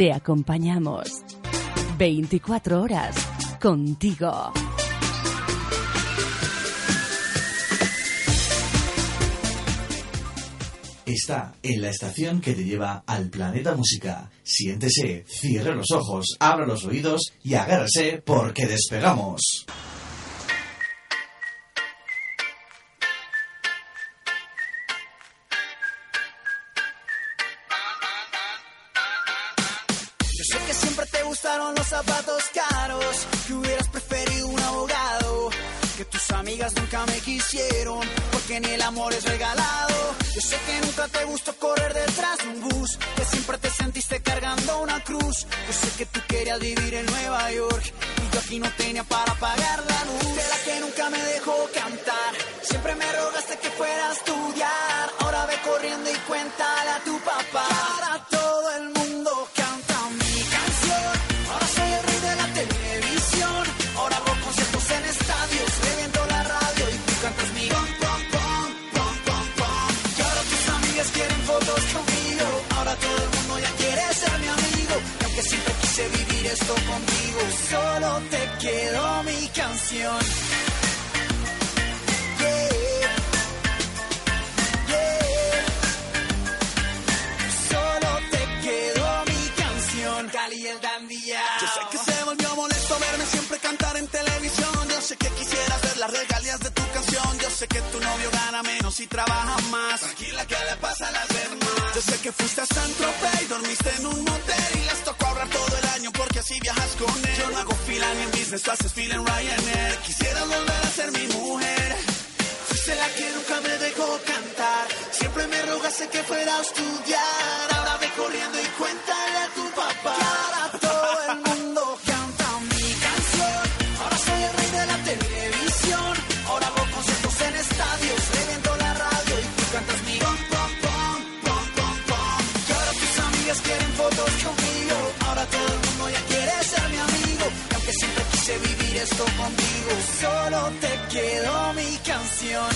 Te acompañamos 24 horas contigo. Está en la estación que te lleva al planeta música. Siéntese, cierre los ojos, abra los oídos y agárrese porque despegamos. canción.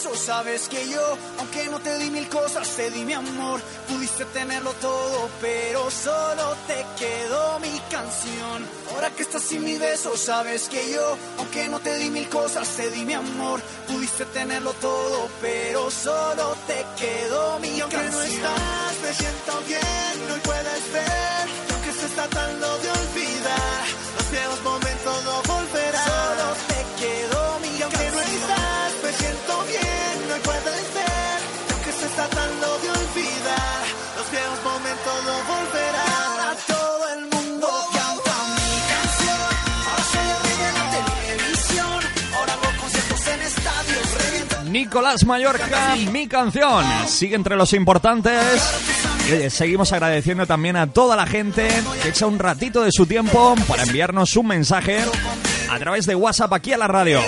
sabes que yo, aunque no te di mil cosas, te di mi amor. Pudiste tenerlo todo, pero solo te quedó mi canción. Ahora que estás sin mi beso, sabes que yo, aunque no te di mil cosas, te di mi amor. Pudiste tenerlo todo, pero solo te quedó mi canción. Que no estás, me siento bien, no puedes ver. Lo que se está tratando de olvidar, los viejos momentos Nicolás Mallorca, mi canción. Sigue entre los importantes. Seguimos agradeciendo también a toda la gente que echa un ratito de su tiempo para enviarnos un mensaje a través de WhatsApp aquí a la radio.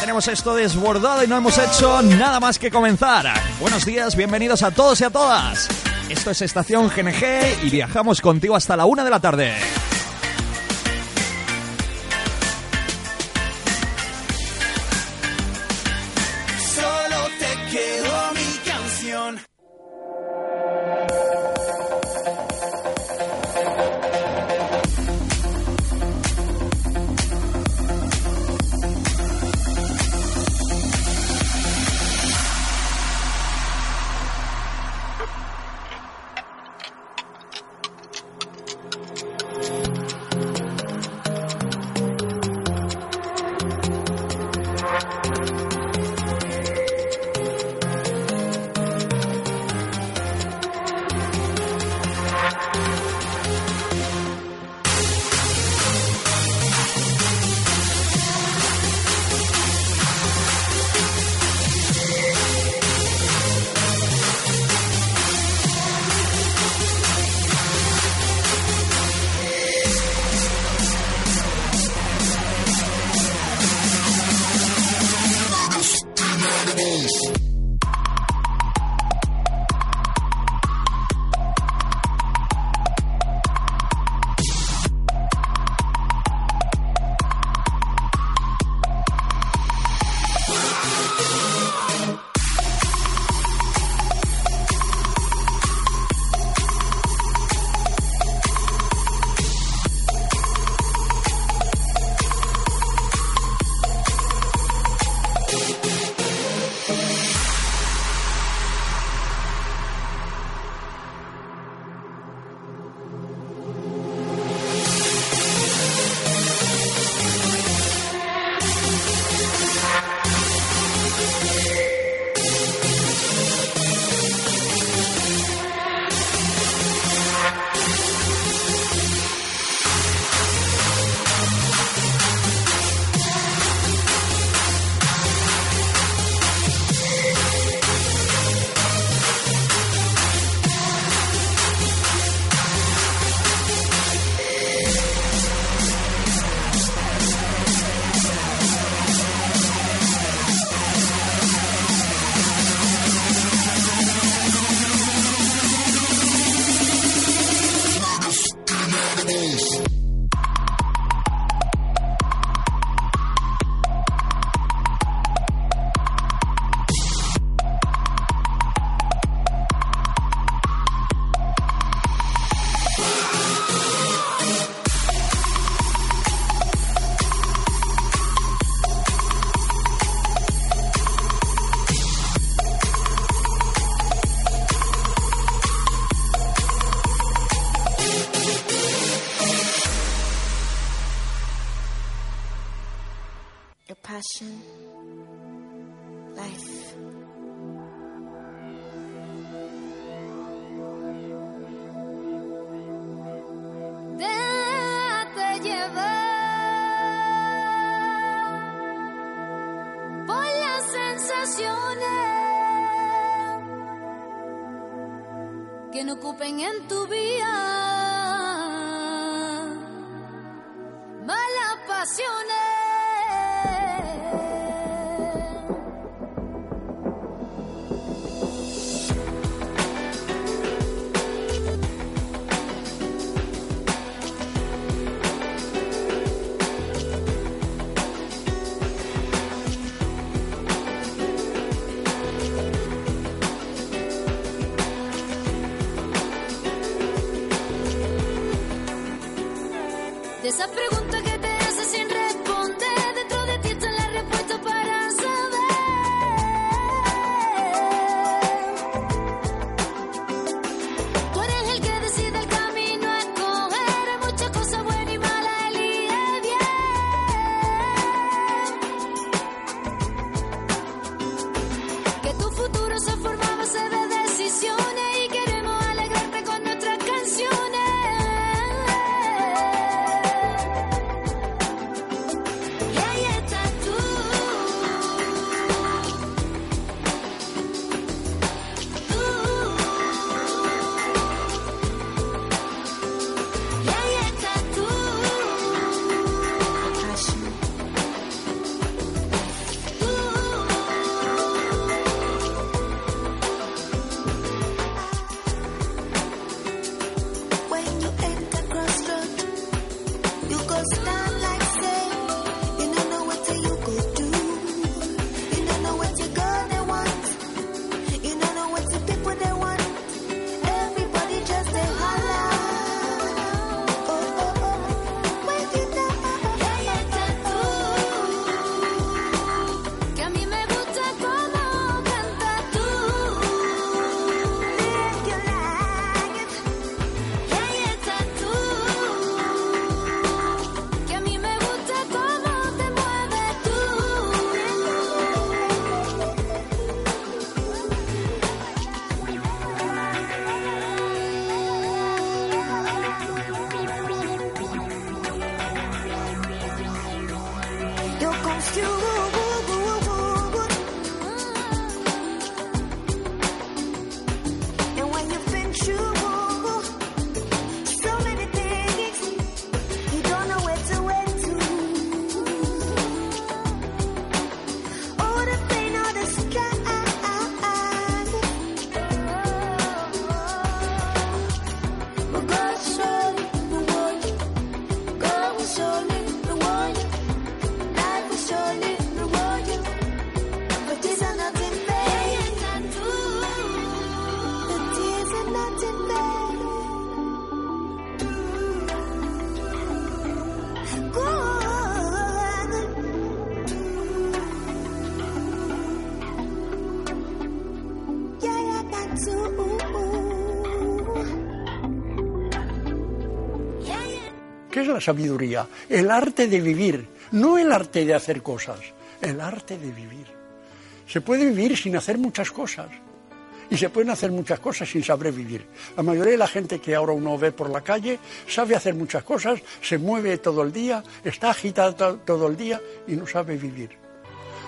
Tenemos esto desbordado y no hemos hecho nada más que comenzar. Buenos días, bienvenidos a todos y a todas. Esto es Estación GNG y viajamos contigo hasta la una de la tarde. Que no ocupen en tu vida malas pasiones. La sabiduría? El arte de vivir, no el arte de hacer cosas, el arte de vivir. Se puede vivir sin hacer muchas cosas y se pueden hacer muchas cosas sin saber vivir. La mayoría de la gente que ahora uno ve por la calle sabe hacer muchas cosas, se mueve todo el día, está agitada to- todo el día y no sabe vivir.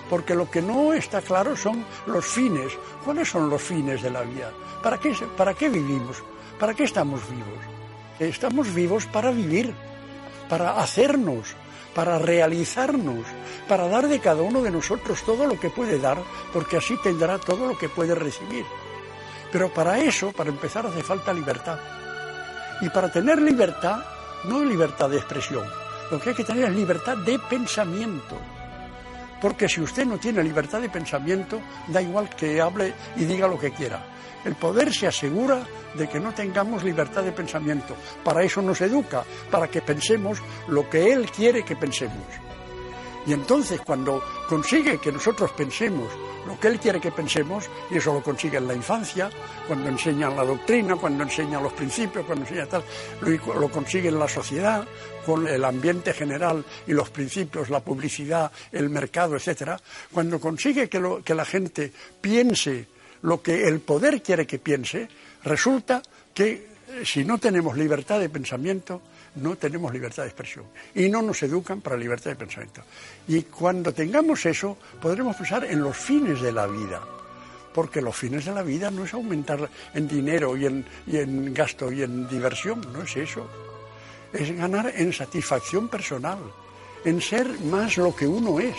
Porque lo que no está claro son los fines. ¿Cuáles son los fines de la vida? ¿Para qué, para qué vivimos? ¿Para qué estamos vivos? Estamos vivos para vivir, para hacernos, para realizarnos, para dar de cada uno de nosotros todo lo que puede dar, porque así tendrá todo lo que puede recibir. Pero para eso, para empezar, hace falta libertad. Y para tener libertad, no libertad de expresión, lo que hay que tener es libertad de pensamiento. Porque si usted no tiene libertad de pensamiento, da igual que hable y diga lo que quiera. El poder se asegura de que no tengamos libertad de pensamiento. Para eso nos educa, para que pensemos lo que Él quiere que pensemos. Y entonces cuando consigue que nosotros pensemos lo que Él quiere que pensemos, y eso lo consigue en la infancia, cuando enseñan la doctrina, cuando enseñan los principios, cuando enseña tal, lo, consigue en la sociedad, con el ambiente general y los principios, la publicidad, el mercado, etcétera, cuando consigue que la gente piense lo que el poder quiere que piense, resulta que eh, si no tenemos libertad de pensamiento, no tenemos libertad de expresión. Y no nos educan para libertad de pensamiento. Y cuando tengamos eso, podremos pensar en los fines de la vida. Porque los fines de la vida no es aumentar en dinero y en, y en gasto y en diversión, no es eso. Es ganar en satisfacción personal, en ser más lo que uno es.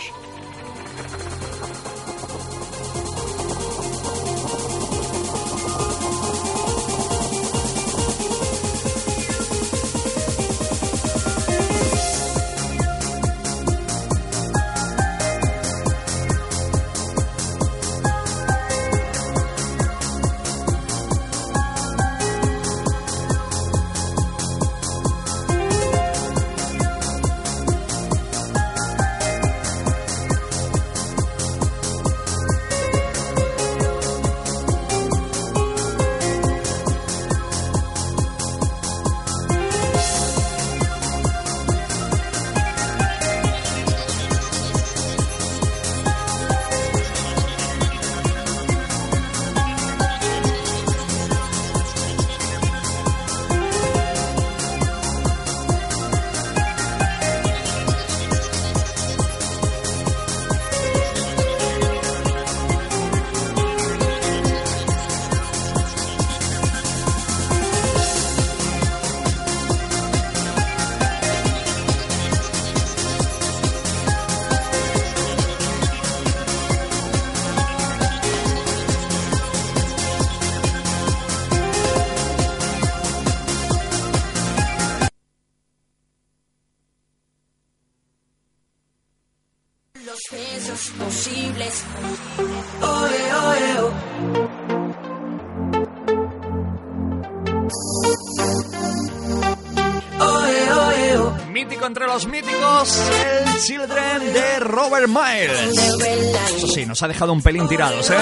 Nos ha dejado un pelín tirados, ¿eh?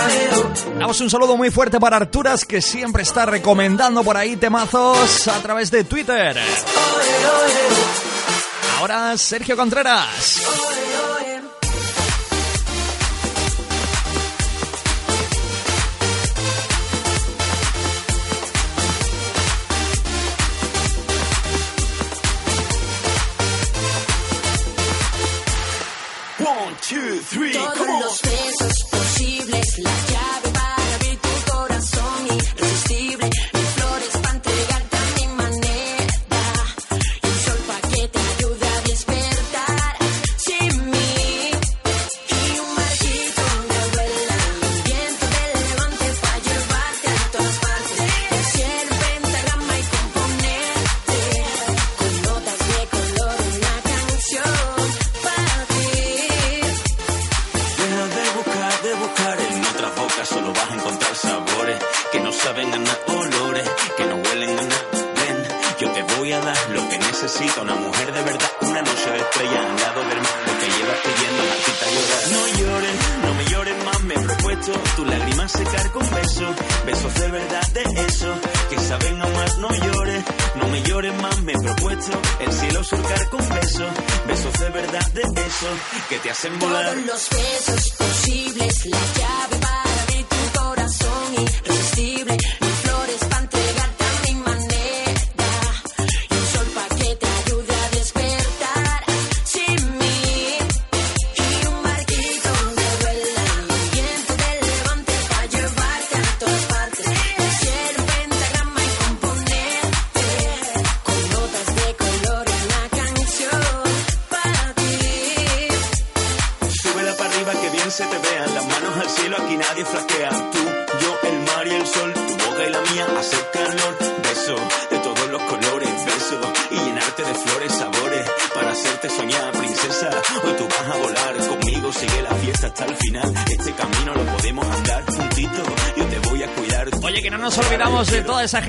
Damos un saludo muy fuerte para Arturas, que siempre está recomendando por ahí temazos a través de Twitter. Ahora Sergio Contreras.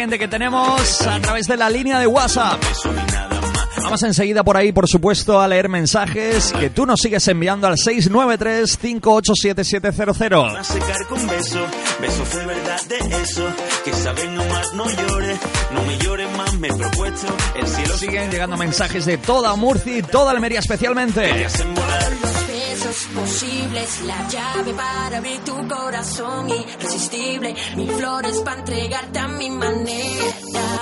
Gente que tenemos a través de la línea de WhatsApp. Vamos enseguida por ahí, por supuesto, a leer mensajes que tú nos sigues enviando al 693-587700. a secar con besos, besos de verdad de eso, que saben amar, no llores, no me llores más, me he propuesto, el cielo Siguen llegando mensajes de toda Murcia y toda Almería especialmente. Los besos posibles, la llave para abrir tu corazón irresistible, mil flores para entregarte a mi manera.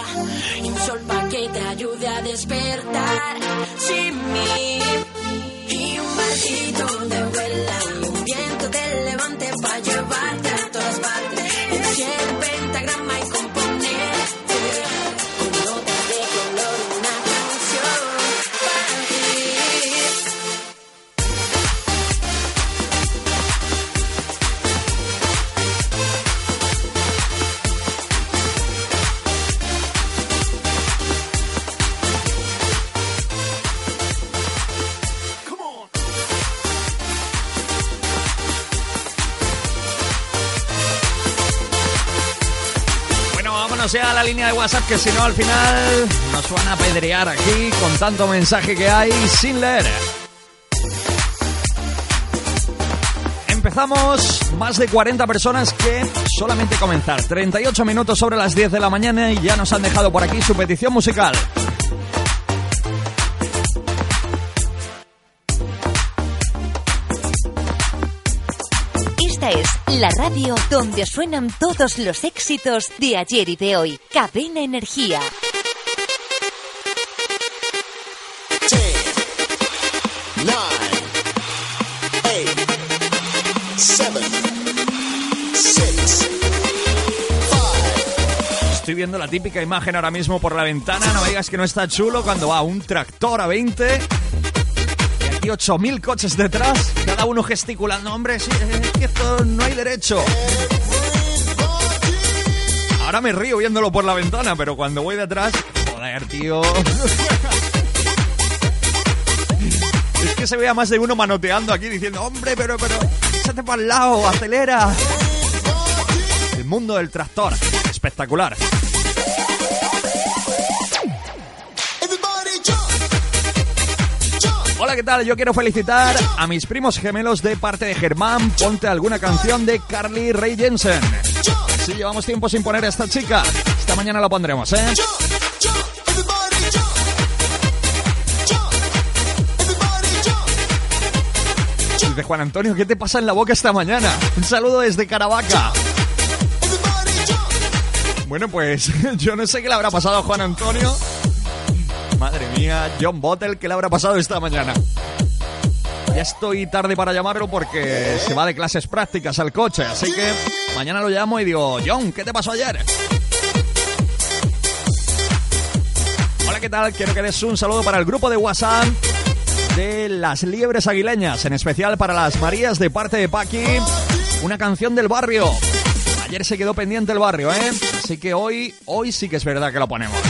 Y un sol para que te ayude a despertar. Sin mí y un barquito de la línea de WhatsApp, que si no al final nos van a pedrear aquí con tanto mensaje que hay sin leer. Empezamos, más de 40 personas que solamente comenzar. 38 minutos sobre las 10 de la mañana y ya nos han dejado por aquí su petición musical. La radio donde suenan todos los éxitos de ayer y de hoy. Cadena Energía. Estoy viendo la típica imagen ahora mismo por la ventana. No me digas que no está chulo cuando va un tractor a 20 y aquí 8.000 coches detrás, cada uno gesticulando. Hombre, sí, esto no hay derecho. Ahora me río viéndolo por la ventana, pero cuando voy detrás, joder, tío. Es que se vea más de uno manoteando aquí diciendo, hombre, pero, pero, échate para el lado, acelera. El mundo del tractor, espectacular. Hola, ¿qué tal? Yo quiero felicitar a mis primos gemelos de parte de Germán. Ponte alguna canción de Carly Ray Jensen. Sí, llevamos tiempo sin poner a esta chica. Esta mañana la pondremos, ¿eh? Dice Juan Antonio, ¿qué te pasa en la boca esta mañana? Un saludo desde Caravaca. Bueno, pues yo no sé qué le habrá pasado a Juan Antonio. Madre mía, John Bottle, ¿qué le habrá pasado esta mañana? Ya estoy tarde para llamarlo porque se va de clases prácticas al coche, así que mañana lo llamo y digo, John, ¿qué te pasó ayer? Hola, ¿qué tal? Quiero que des un saludo para el grupo de WhatsApp de las liebres aguileñas, en especial para las Marías de parte de Paqui, una canción del barrio. Ayer se quedó pendiente el barrio, ¿eh? Así que hoy, hoy sí que es verdad que lo ponemos.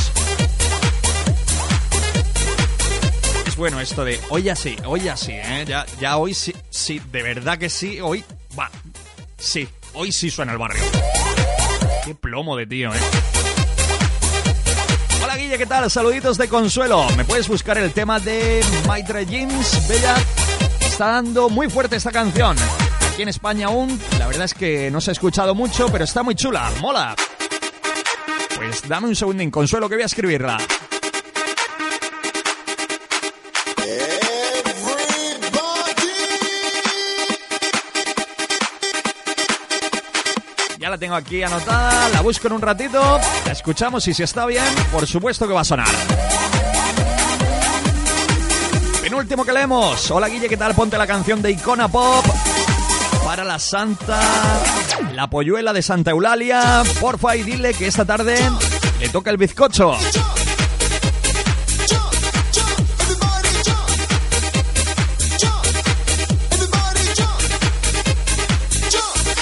Bueno esto de hoy ya sí, hoy ya sí, ¿eh? Ya, ya hoy sí, sí, de verdad que sí, hoy va. Sí, hoy sí suena el barrio. Qué plomo de tío, ¿eh? Hola Guille, ¿qué tal? Saluditos de consuelo. ¿Me puedes buscar el tema de Maitre Jeans? Bella, está dando muy fuerte esta canción. Aquí en España aún, la verdad es que no se ha escuchado mucho, pero está muy chula, mola. Pues dame un segundín, consuelo, que voy a escribirla. Tengo aquí anotada, la busco en un ratito, la escuchamos y si está bien, por supuesto que va a sonar. Penúltimo que leemos. Hola Guille, ¿qué tal? Ponte la canción de Icona Pop para la Santa, la polluela de Santa Eulalia. Porfa y dile que esta tarde le toca el bizcocho.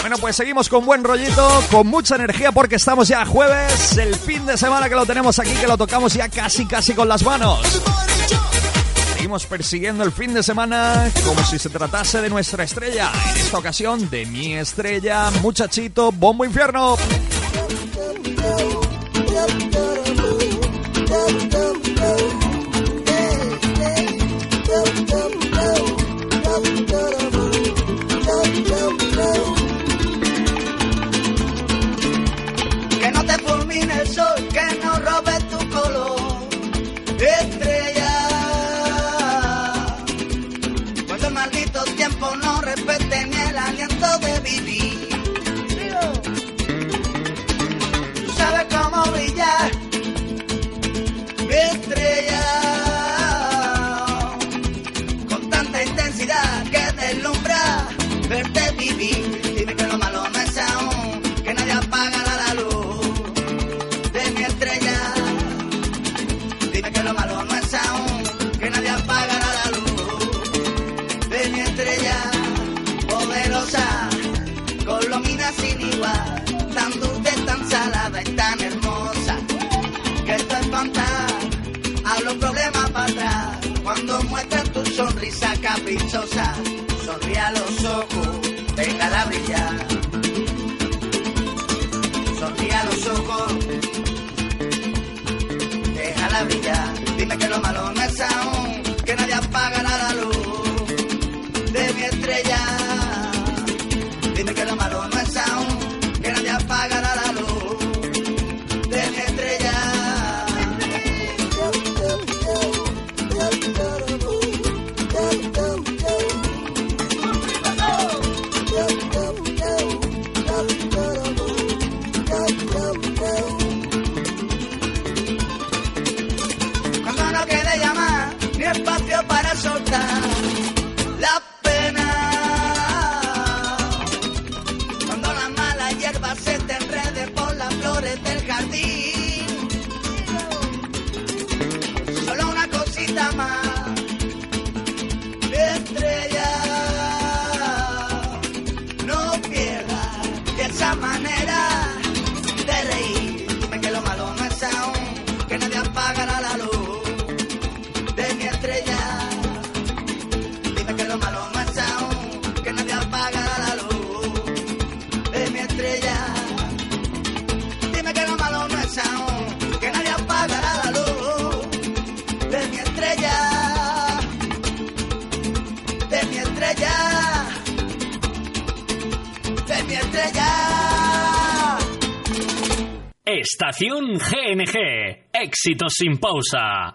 Bueno, pues seguimos con buen rollito, con mucha energía porque estamos ya jueves, el fin de semana que lo tenemos aquí, que lo tocamos ya casi casi con las manos. Seguimos persiguiendo el fin de semana como si se tratase de nuestra estrella. En esta ocasión, de mi estrella, muchachito, bombo infierno. Sin igual, tan dulce, tan salada y tan hermosa, que esto espanta a los problemas para atrás. Cuando muestras tu sonrisa caprichosa, sonríe a los ojos, déjala brillar. Sonríe a los ojos, déjala brillar. Dime que lo malo no es aún, GNG. Éxito sin pausa.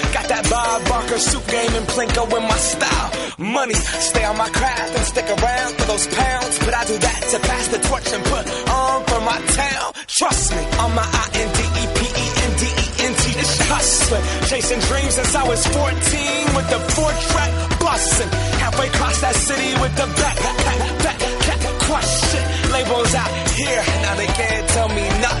Bob Barker suit game and Plinko in my style. Money, stay on my craft and stick around for those pounds. But I do that to pass the torch and put on for my town. Trust me, on my I-N-D-E-P-E-N-D-E-N-T. It's hustling, chasing dreams since I was 14 with the four track busting. Halfway across that city with the back, back, back, back, back, crush it. Labels out here, now they can't tell me nothing.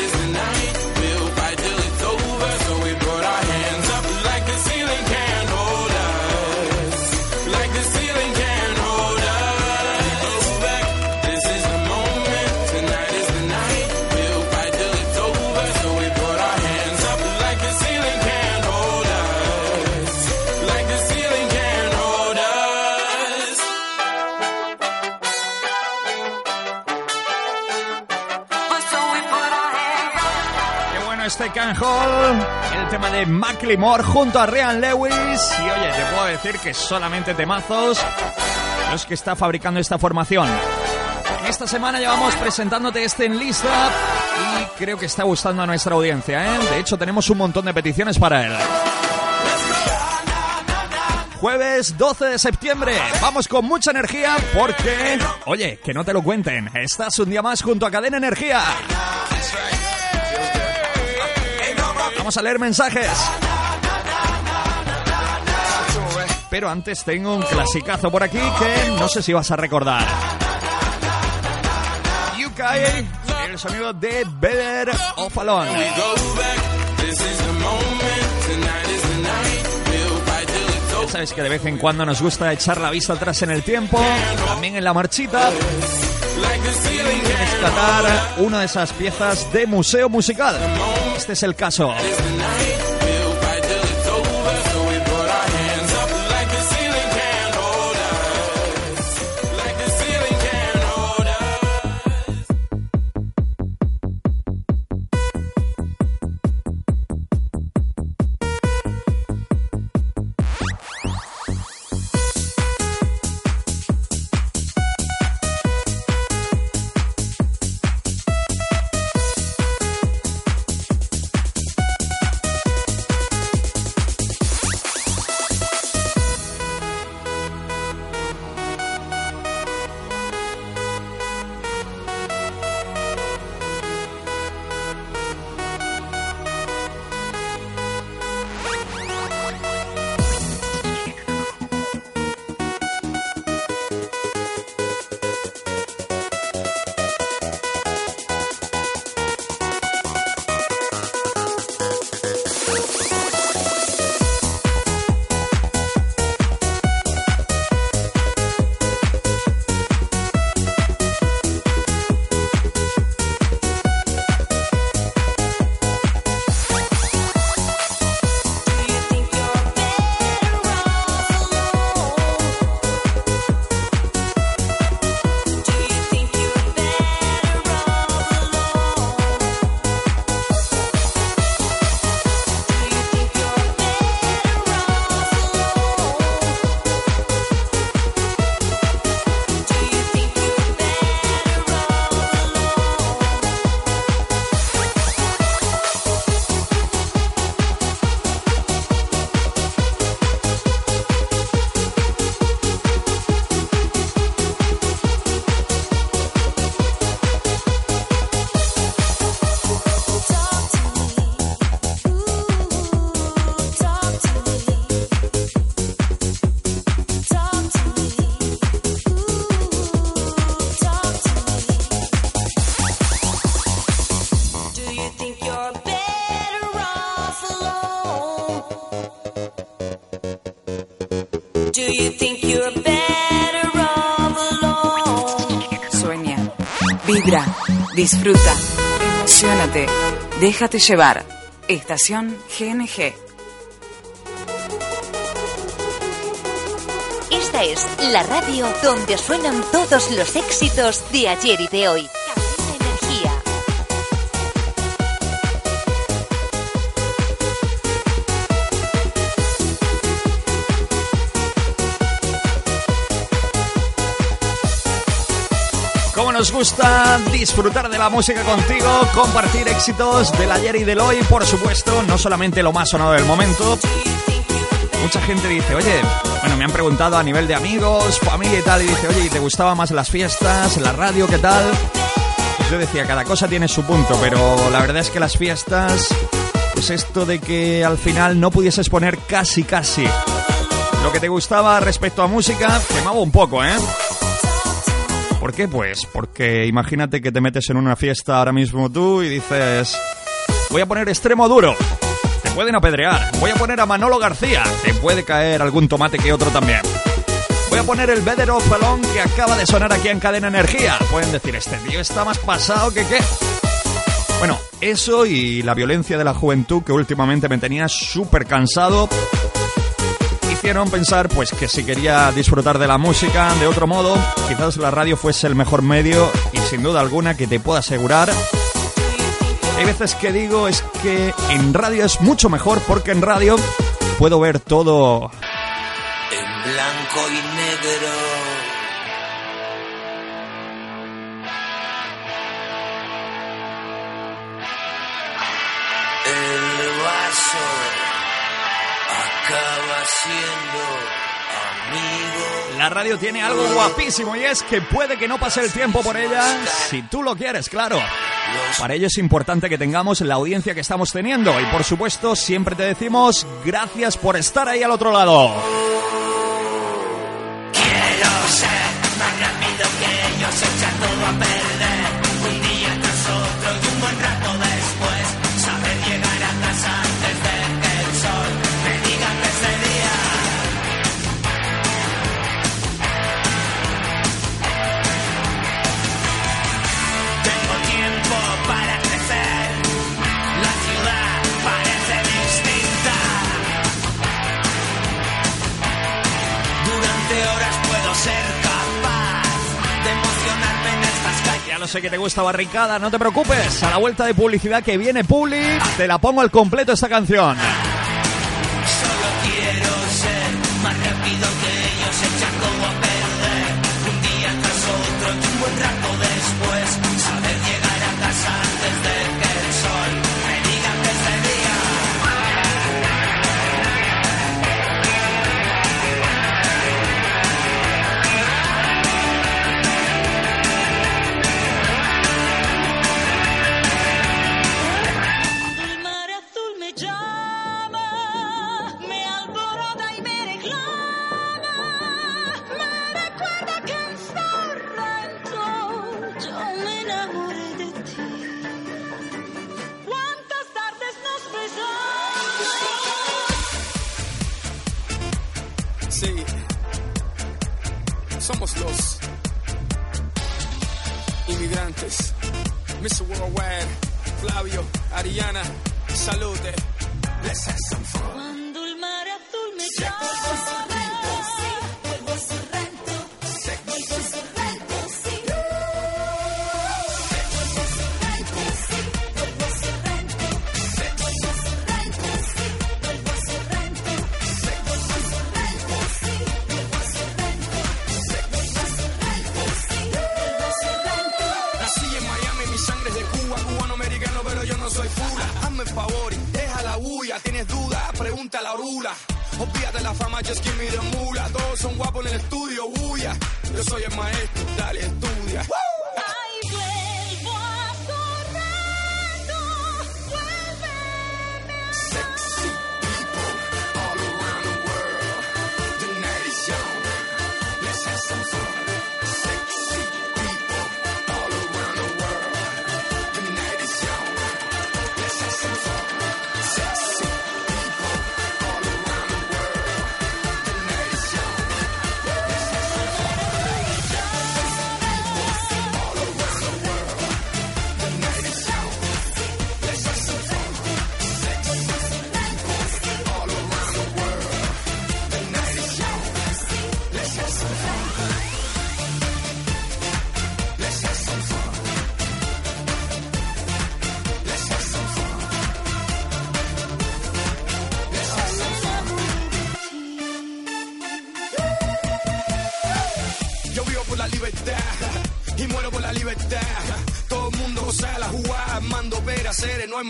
Can Hall, el tema de Macklemore junto a Ryan Lewis. Y oye, te puedo decir que solamente temazos los que está fabricando esta formación. Esta semana llevamos presentándote este en lista y creo que está gustando a nuestra audiencia. ¿eh? De hecho, tenemos un montón de peticiones para él. Jueves 12 de septiembre. Vamos con mucha energía porque, oye, que no te lo cuenten. Estás un día más junto a Cadena Energía. Vamos a leer mensajes. Pero antes tengo un clasicazo por aquí que no sé si vas a recordar. Yukai, el sonido de Better of Alone. Ya sabes que de vez en cuando nos gusta echar la vista atrás en el tiempo, también en la marchita. Rescatar una de esas piezas de museo musical. Este es el caso. Vibra, disfruta, emocionate, déjate llevar. Estación GNG. Esta es la radio donde suenan todos los éxitos de ayer y de hoy. Nos gusta disfrutar de la música contigo, compartir éxitos del ayer y del hoy, por supuesto, no solamente lo más sonado del momento. Mucha gente dice, oye, bueno, me han preguntado a nivel de amigos, familia y tal, y dice, oye, ¿y ¿te gustaban más las fiestas, la radio, qué tal? Yo decía, cada cosa tiene su punto, pero la verdad es que las fiestas, pues esto de que al final no pudieses poner casi, casi lo que te gustaba respecto a música, quemaba un poco, ¿eh? ¿Por qué? Pues porque imagínate que te metes en una fiesta ahora mismo tú y dices, voy a poner extremo duro. Te pueden apedrear. Voy a poner a Manolo García. Te puede caer algún tomate que otro también. Voy a poner el Better of Alone que acaba de sonar aquí en Cadena Energía. Pueden decir, este tío está más pasado que qué. Bueno, eso y la violencia de la juventud que últimamente me tenía súper cansado hicieron pensar pues que si quería disfrutar de la música de otro modo, quizás la radio fuese el mejor medio y sin duda alguna que te puedo asegurar. Hay veces que digo es que en radio es mucho mejor porque en radio puedo ver todo en blanco y negro. El vaso. Siendo amigo. La radio tiene algo guapísimo y es que puede que no pase el tiempo por ella si tú lo quieres, claro. Para ello es importante que tengamos la audiencia que estamos teniendo y por supuesto siempre te decimos gracias por estar ahí al otro lado. sé que te gusta Barricada, no te preocupes. A la vuelta de publicidad que viene Publi, te la pongo al completo esta canción.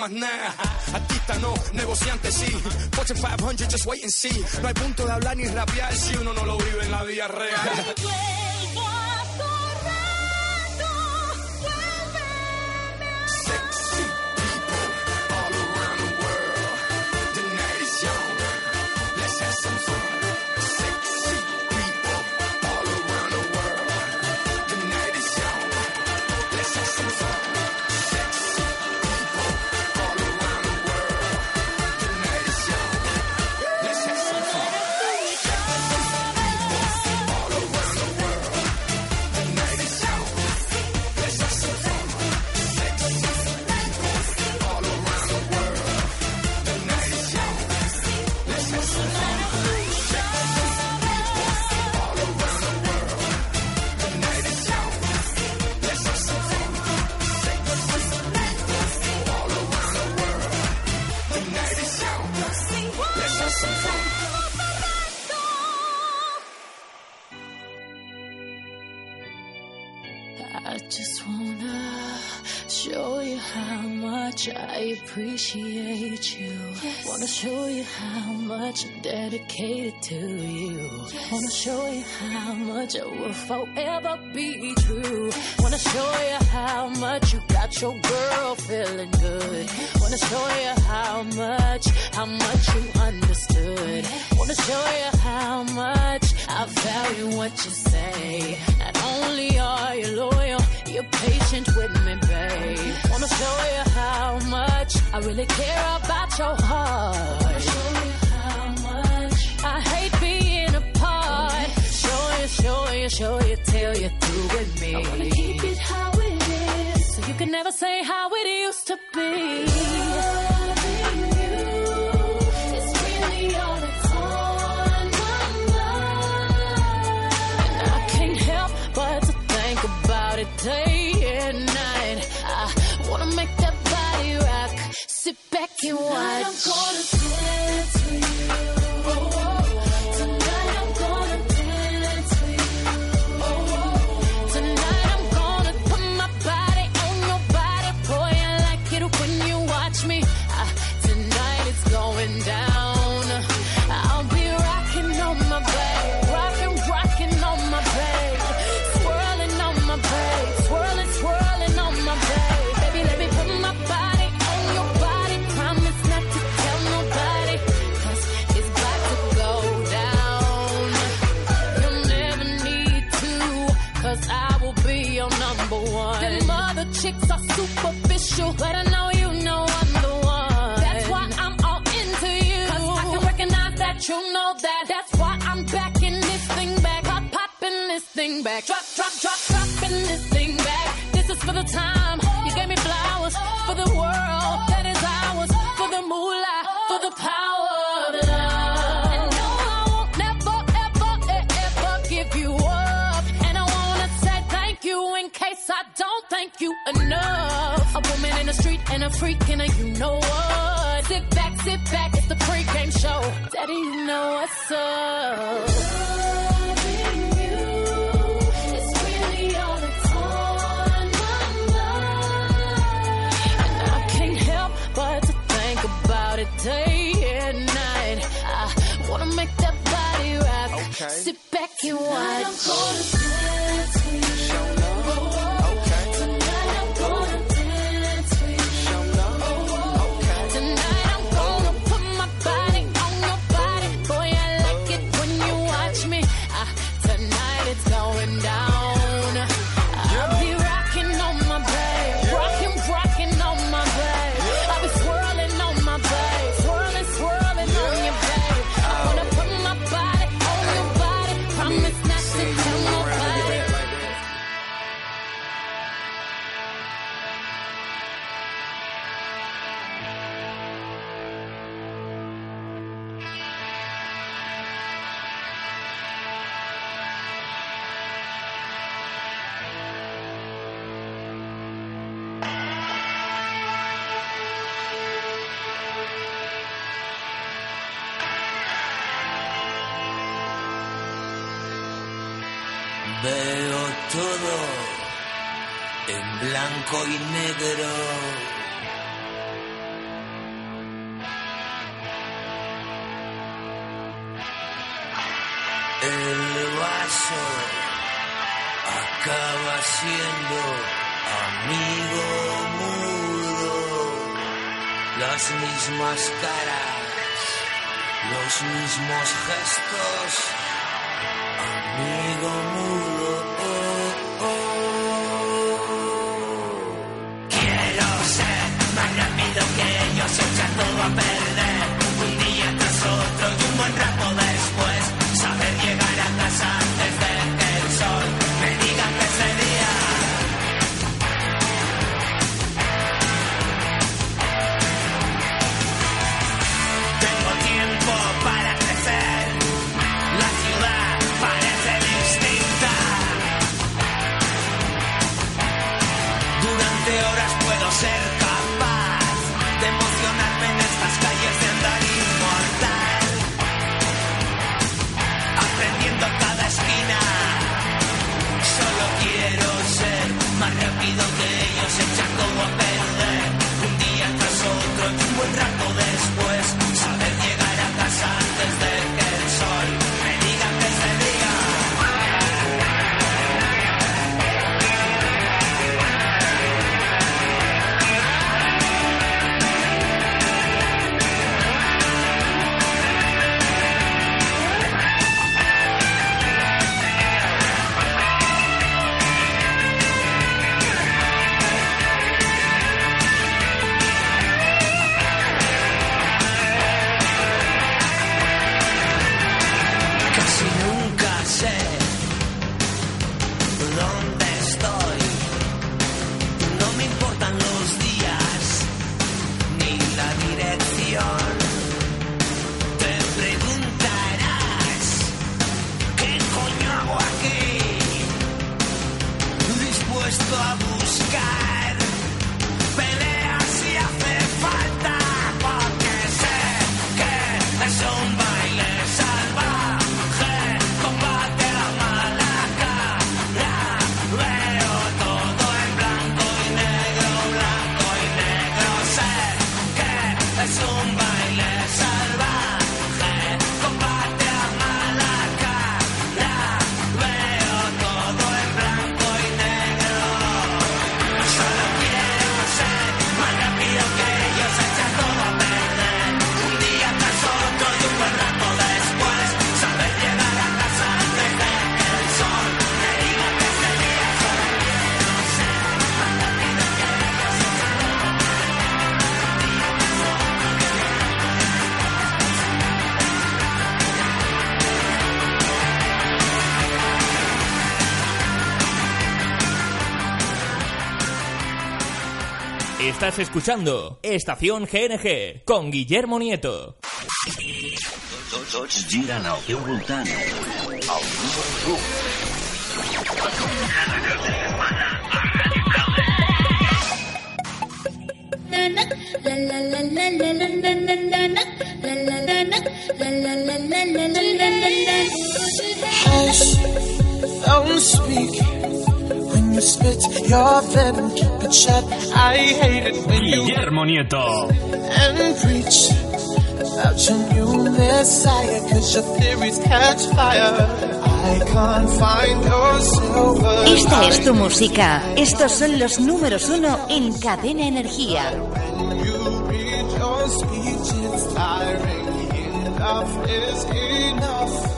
más nada. Artista no, negociante sí. Fortune 500, just wait and see. No hay punto de hablar ni rapear si uno no lo vive en la vida real. Dedicated to you. Wanna show you how much I will forever be true. Wanna show you how much you got your girl feeling good. Wanna show you how much, how much you understood. Wanna show you how much I value what you say. Not only are you loyal, you're patient with me, babe. Wanna show you how much I really care about your heart. Show you, show you, till you're through with me. I wanna keep it how it is, so you can never say how it used to be. Loving you is really all that's on my mind. And I can't help but to think about it day and night. I wanna make that body rock. Sit back and watch. I'm gonna dance can recognize that you know that. That's why I'm backing this thing back. Pop, popping this thing back. Drop, drop, drop, dropping this thing back. This is for the time street and a freak and a you know what. Sit back, sit back, it's the pregame show. Daddy, you know what's up. Loving you is really all that's on my mind. And I can't help but to think about it day and night. I wanna make that body rock. Okay. Sit back and watch. Las mismas caras, los mismos gestos. Amigo mudo, oh, oh. Quiero ser más rápido que ellos echar todo a perder. Estás escuchando Estación GNG con Guillermo Nieto. Tots, tots giren al teu voltant. El número 1. Hush, don't speak. When you spit your venom, keep it shut. I hate it when you Guillermo Nieto. and preach about your new messiah, cause your theories catch fire. I can't find your silver. Esta es tu música. Estos son los números uno en Cadena Energía. You read your speech, it's tiring. Enough is enough.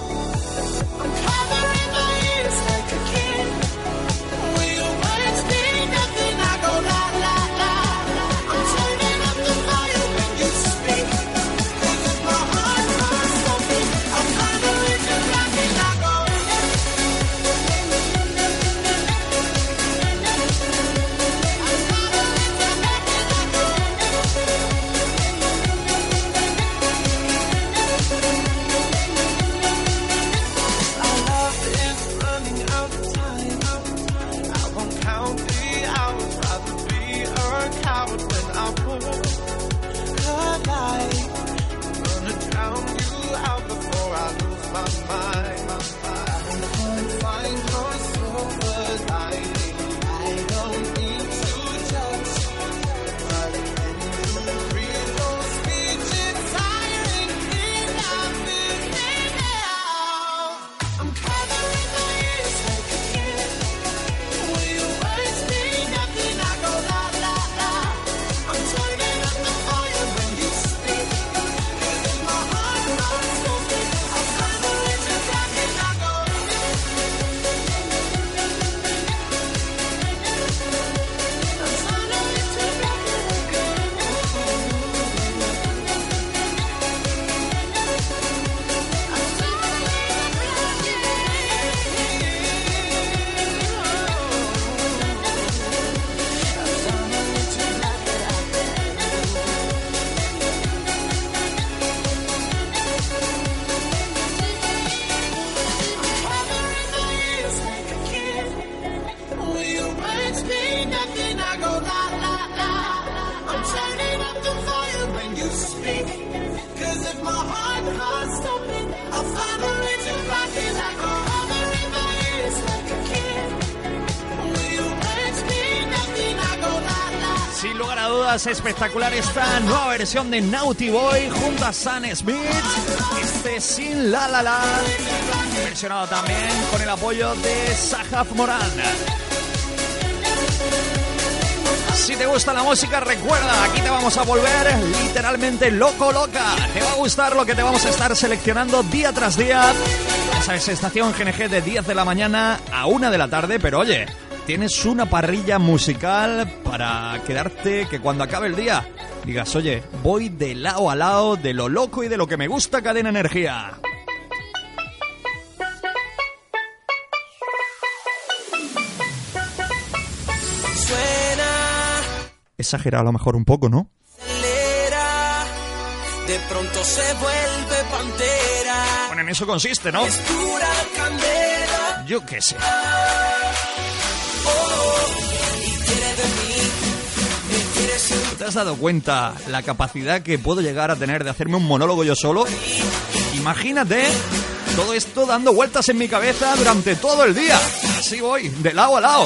Espectacular esta nueva versión de Naughty Boy junto a Sam Smith. Este sin la la la. Versionado también con el apoyo de Sahaf Morán. Si te gusta la música, recuerda, aquí te vamos a volver literalmente loco, loca. Te va a gustar lo que te vamos a estar seleccionando día tras día. Esa es estación GNG de 10 de la mañana a 1 de la tarde, pero oye, tienes una parrilla musical para quedarte que cuando acabe el día digas, oye, voy de lado a lado de lo loco y de lo que me gusta Cadena Energía. Suena, Exagerado a lo mejor un poco, ¿no? acelera. De pronto se vuelve pantera. Bueno, en eso consiste, ¿no? Es pura candela. Yo qué sé. ¿Te has dado cuenta la capacidad que puedo llegar a tener de hacerme un monólogo yo solo? Imagínate todo esto dando vueltas en mi cabeza durante todo el día. Así voy, de lado a lado.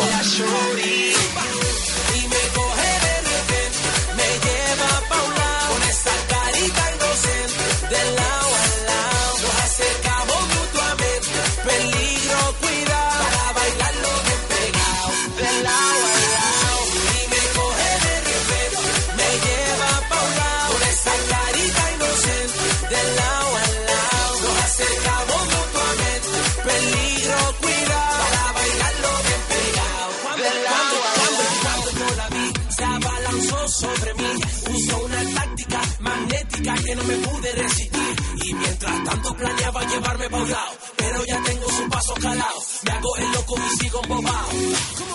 que no me pude resistir. Y mientras tanto planeaba llevarme pa' un lado, pero ya tengo su paso calado. Me hago el loco y sigo bobao,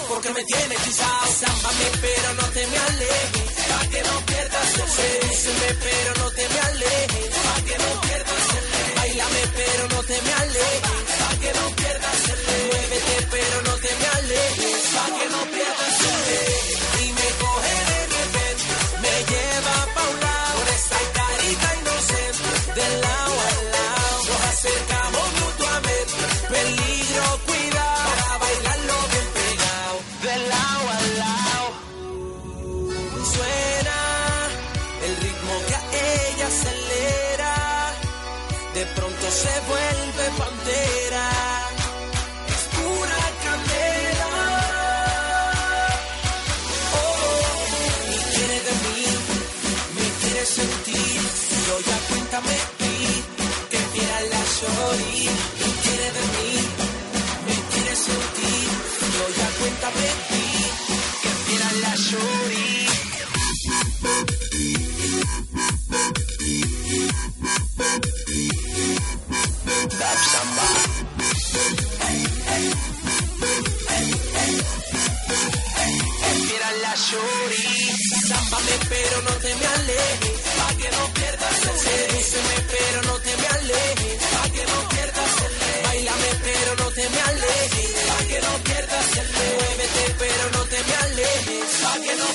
porque me tiene hechizado. Zámbame, pero no te me alejes, pa' que no pierdas el ser. pero no te me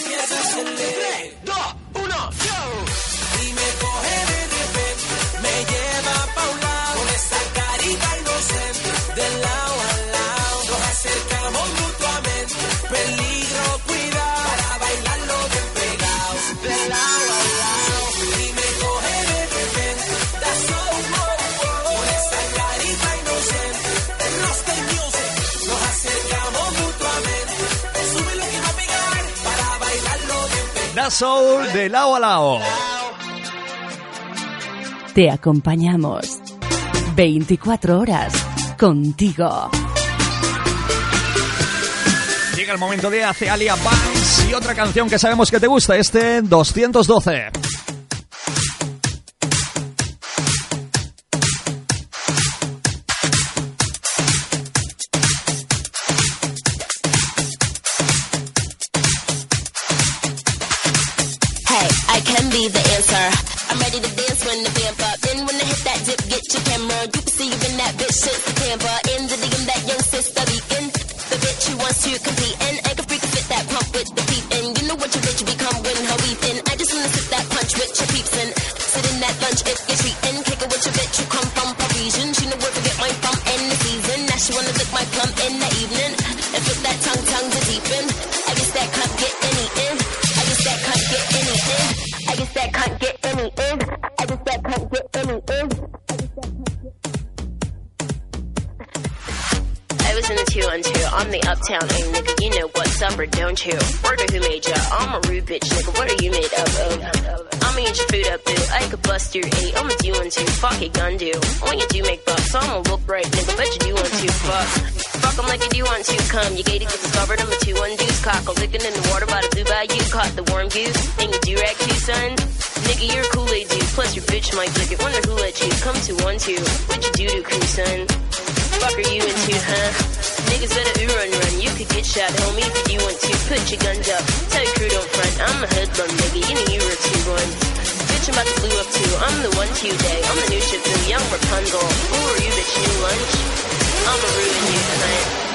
piensas en él. soul de lao a lao. Te acompañamos 24 horas contigo. Llega el momento de Acealia Banks y otra canción que sabemos que te gusta, este 212. what you to? Fuck it, gun do. When you do make bucks, so I'ma look right, nigga. Bet you do want to. Fuck. Fuck them like you do want to. Come, you gated cause discovered I'm a two undoes. Cockle licking in the water by the blue bayou. Caught the warm goose. And you do rag too, son. Nigga, you're a Kool-Aid dude. Plus your bitch might lick it. Wonder who let you come to one two. What you do to crew, son? Fuck are you into, huh? Niggas better ooh run run. You could get shot, homie, if you want to. Put your guns up. Tell your crew don't front. I'm a hoodlum, nigga. You know you were two ones bitch I'm about to blue up to. I'm the one Tuesday. I'm the new Shih Tzu, young Rapunzel. Who are you, bitch? New lunch? I'ma ruin you tonight.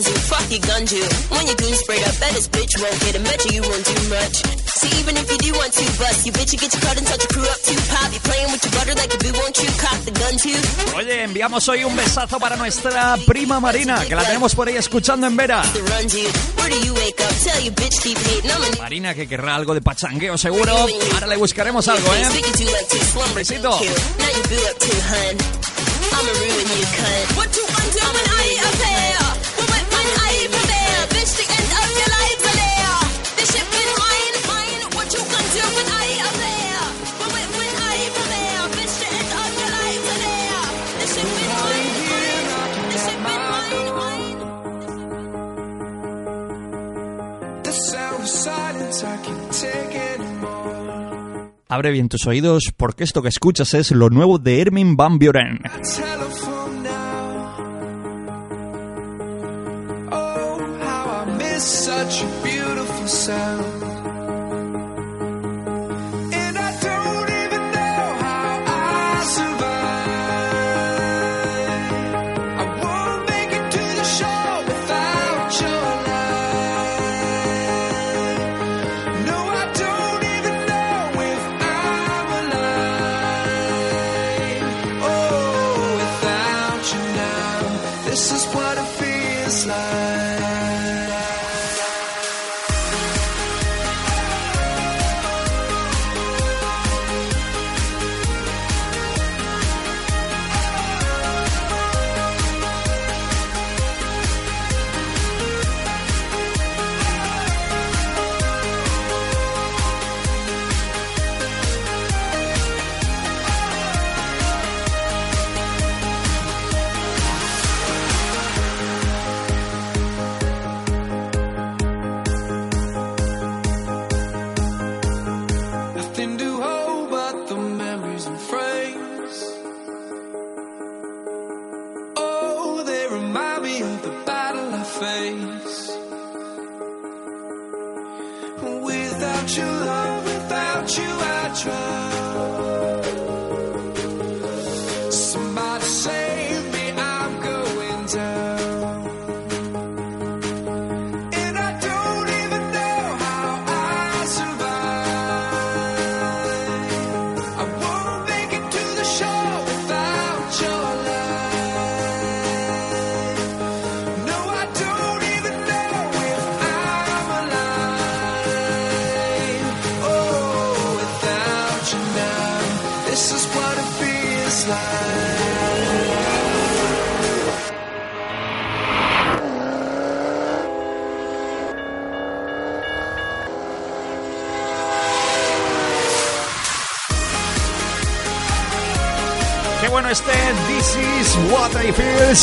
fuck. When you bitch won't get a you won't do much. See, even if you do want to bust, you bitch, get your cut and touch your crew up too. Playing with your like you cock the? Oye, enviamos hoy un besazo para nuestra prima Marina, que la tenemos por ahí escuchando en Vera. Marina que querrá algo de pachangueo seguro. Ahora le buscaremos algo, ¿eh? Un besito. You Abre bien tus oídos porque esto que escuchas es lo nuevo de Hermin Van Buren.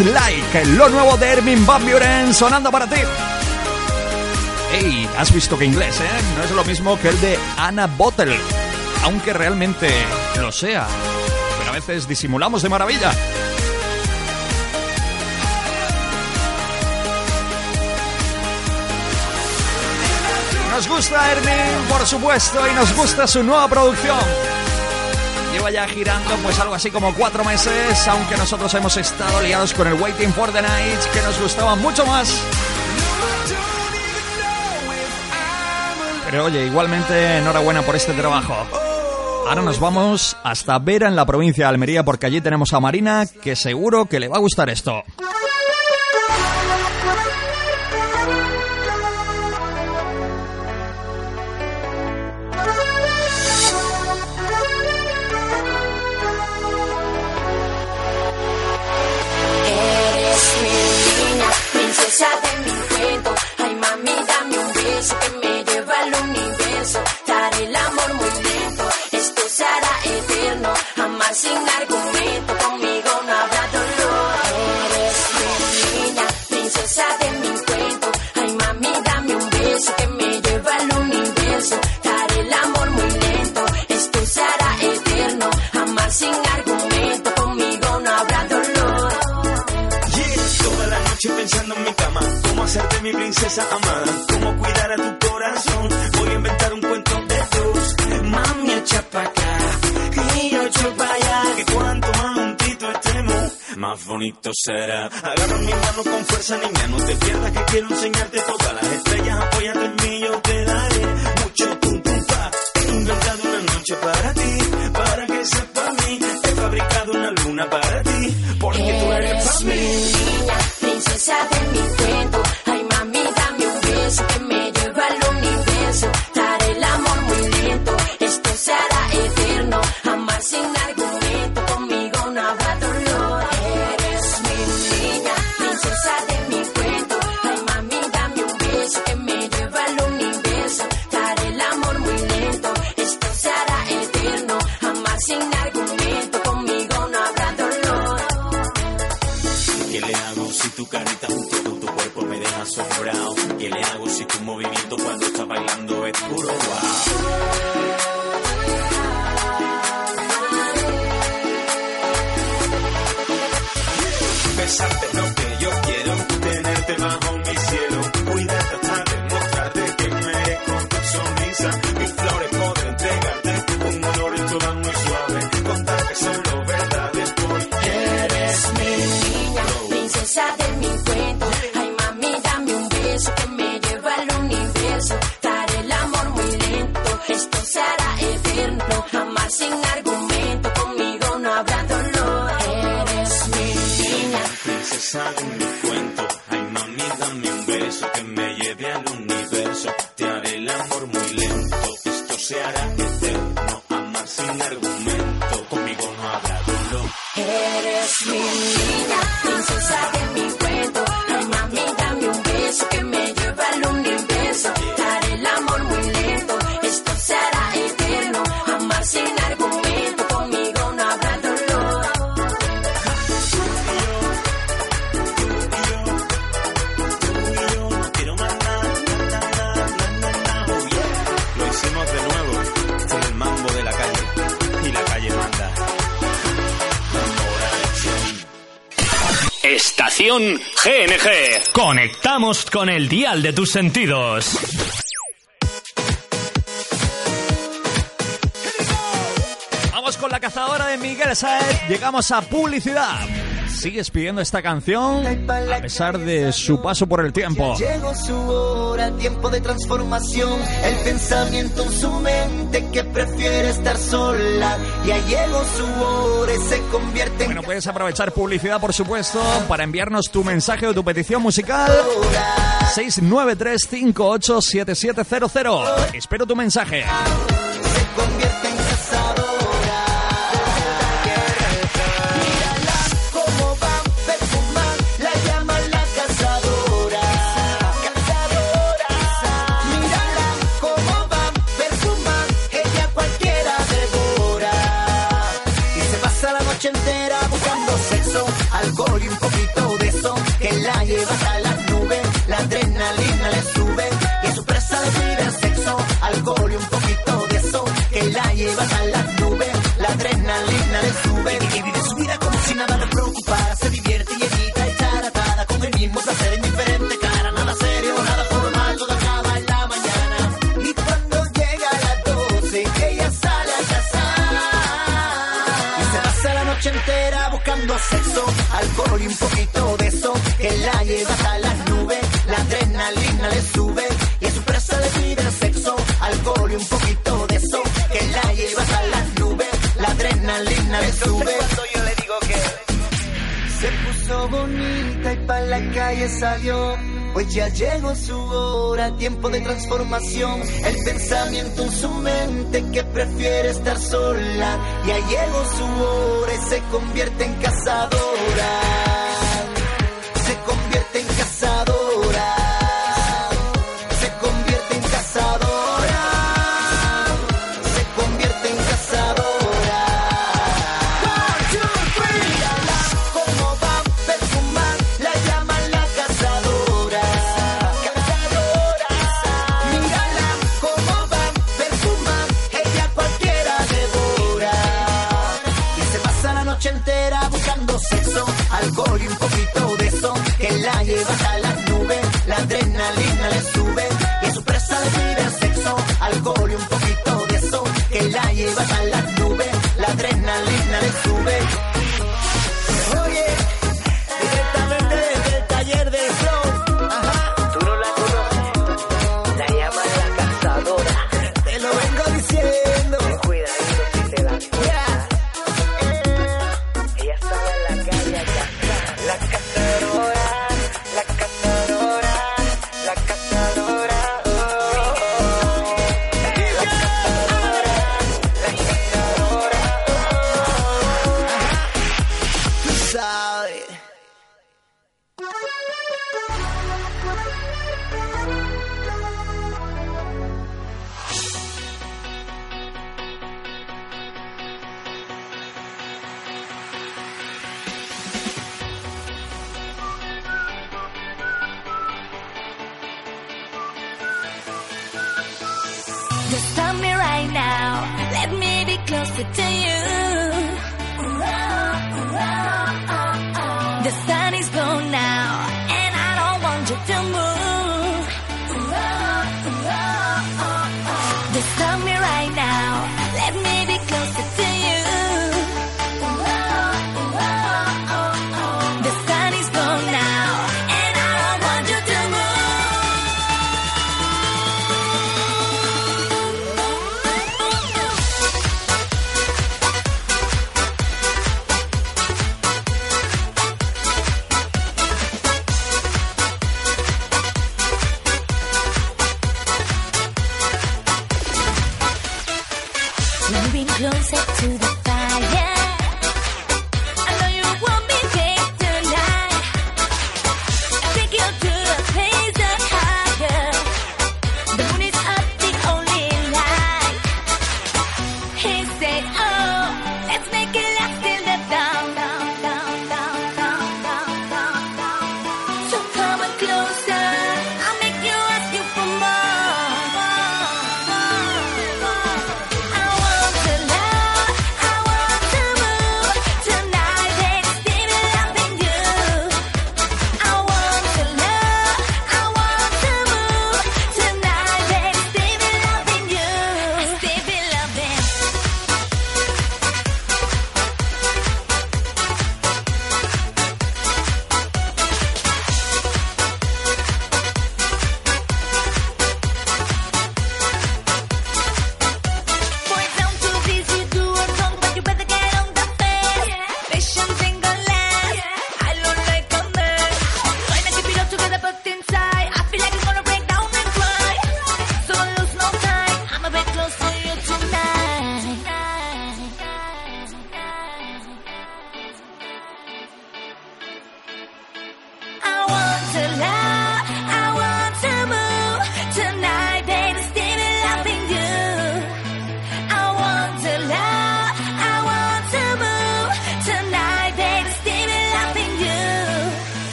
Like. Lo nuevo de Hermin Van sonando para ti. Ey, has visto que inglés, ¿eh? No es lo mismo que el de Anna Bottle. Aunque realmente lo sea. Pero a veces disimulamos de maravilla. Nos gusta Hermin, por supuesto, y nos gusta su nueva producción. Lleva ya girando pues algo así como cuatro meses, aunque nosotros hemos estado liados con el Waiting for the Night, que nos gustaba mucho más. Pero oye, igualmente enhorabuena por este trabajo. Ahora nos vamos hasta Vera en la provincia de Almería porque allí tenemos a Marina que seguro que le va a gustar esto. Sin argumento, conmigo no habrá dolor. Eres mi niña, princesa de mi cuento. Ay, mami, dame un beso que me lleva al universo. Daré el amor muy lento, esto será eterno. Amar sin argumento, conmigo no habrá dolor. Yeah, toda la noche pensando en mi cama, cómo hacerte mi princesa amada, cómo más bonito será. Agarra mi mano con fuerza, niña, no te pierdas que quiero enseñarte todas las estrellas. Apóyate en mí, yo te daré mucho pum pum pa. He inventado una noche para ti, para que sepa mí. He fabricado una luna para ti, porque tú eres para mí. GNG. Conectamos con el dial de tus sentidos. Vamos con la cazadora de Miguel Saez. Llegamos a publicidad sigues pidiendo esta canción a pesar de su paso por el tiempo. Llegó Bueno, puedes aprovechar publicidad, por supuesto, para enviarnos tu mensaje o tu petición musical. 693587700. Espero tu mensaje. alcohol y un poquito de eso que la lleva hasta las nubes. La adrenalina le sube y a su presa le pide sexo. Alcohol y un poquito de eso que la lleva hasta las nubes. La adrenalina le sube. cuando yo le digo que se puso bonita y pa la calle salió. Pues ya llegó su hora, tiempo de transformación. El pensamiento en su mente que prefiere estar sola. Ya llegó su hora y se convierte en cazadora.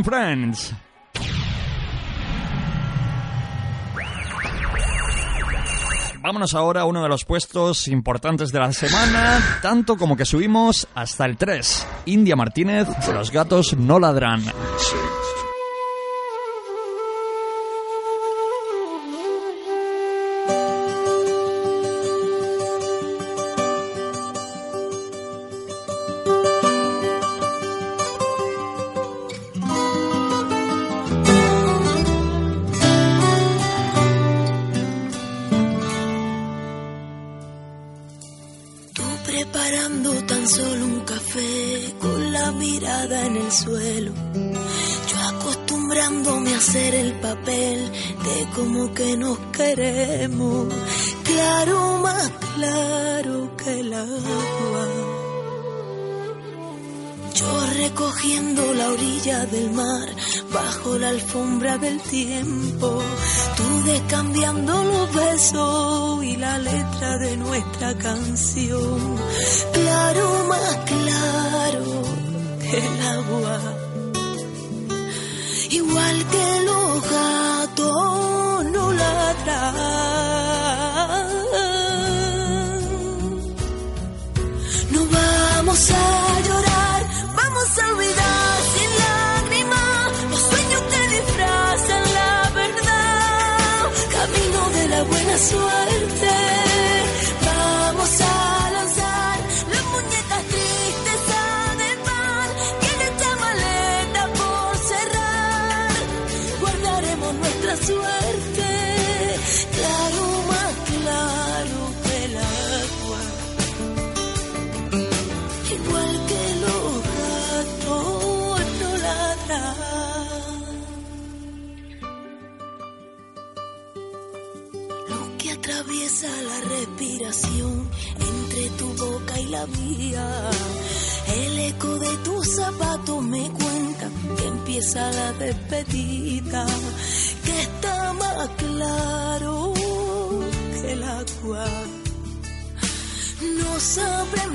Friends. Vámonos ahora a uno de los puestos importantes de la semana, tanto como que subimos hasta el 3. India Martínez, Los gatos no ladran. nuestra canción, claro más claro que el agua, igual que los gatos. El eco de tus zapatos me cuenta que empieza la despedida, que está más claro que el agua. No sabré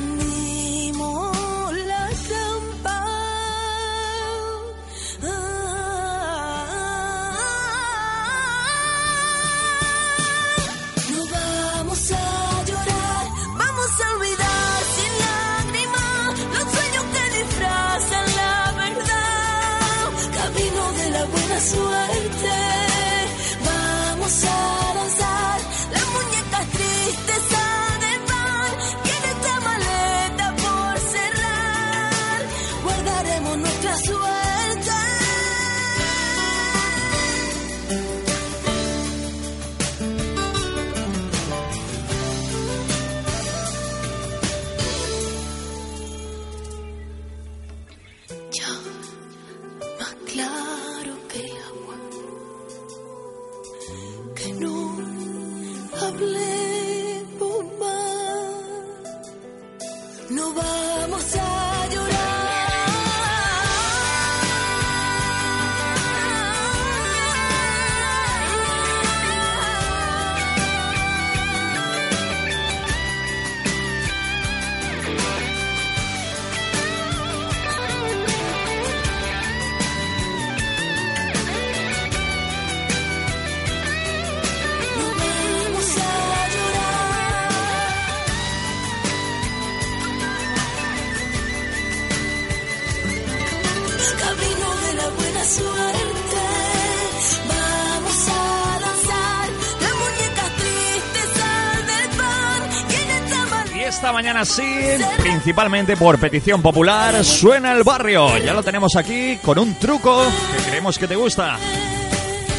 principalmente por petición popular, suena el barrio. Ya lo tenemos aquí con un truco que creemos que te gusta.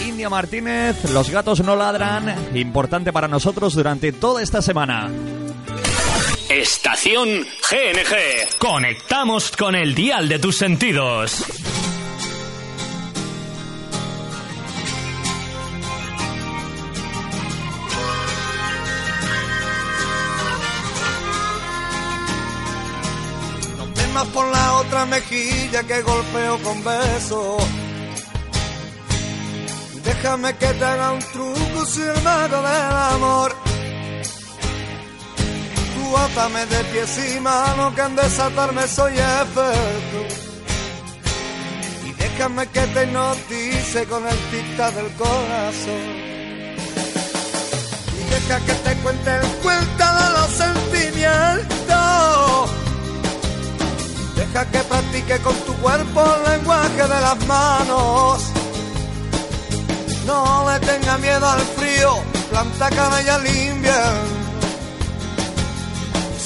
India Martínez, los gatos no ladran, importante para nosotros durante toda esta semana. Estación GNG. Conectamos con el dial de tus sentidos. Otra mejilla que golpeo con besos. Déjame que te haga un truco si el mago del amor. Tú átame de pies y manos que en desatarme soy experto. Y déjame que te hipnotice con el tic del corazón. Y deja que te cuente el cuento de los sentimientos. Deja que practique con tu cuerpo el lenguaje de las manos. No le tenga miedo al frío, planta canalla limpia.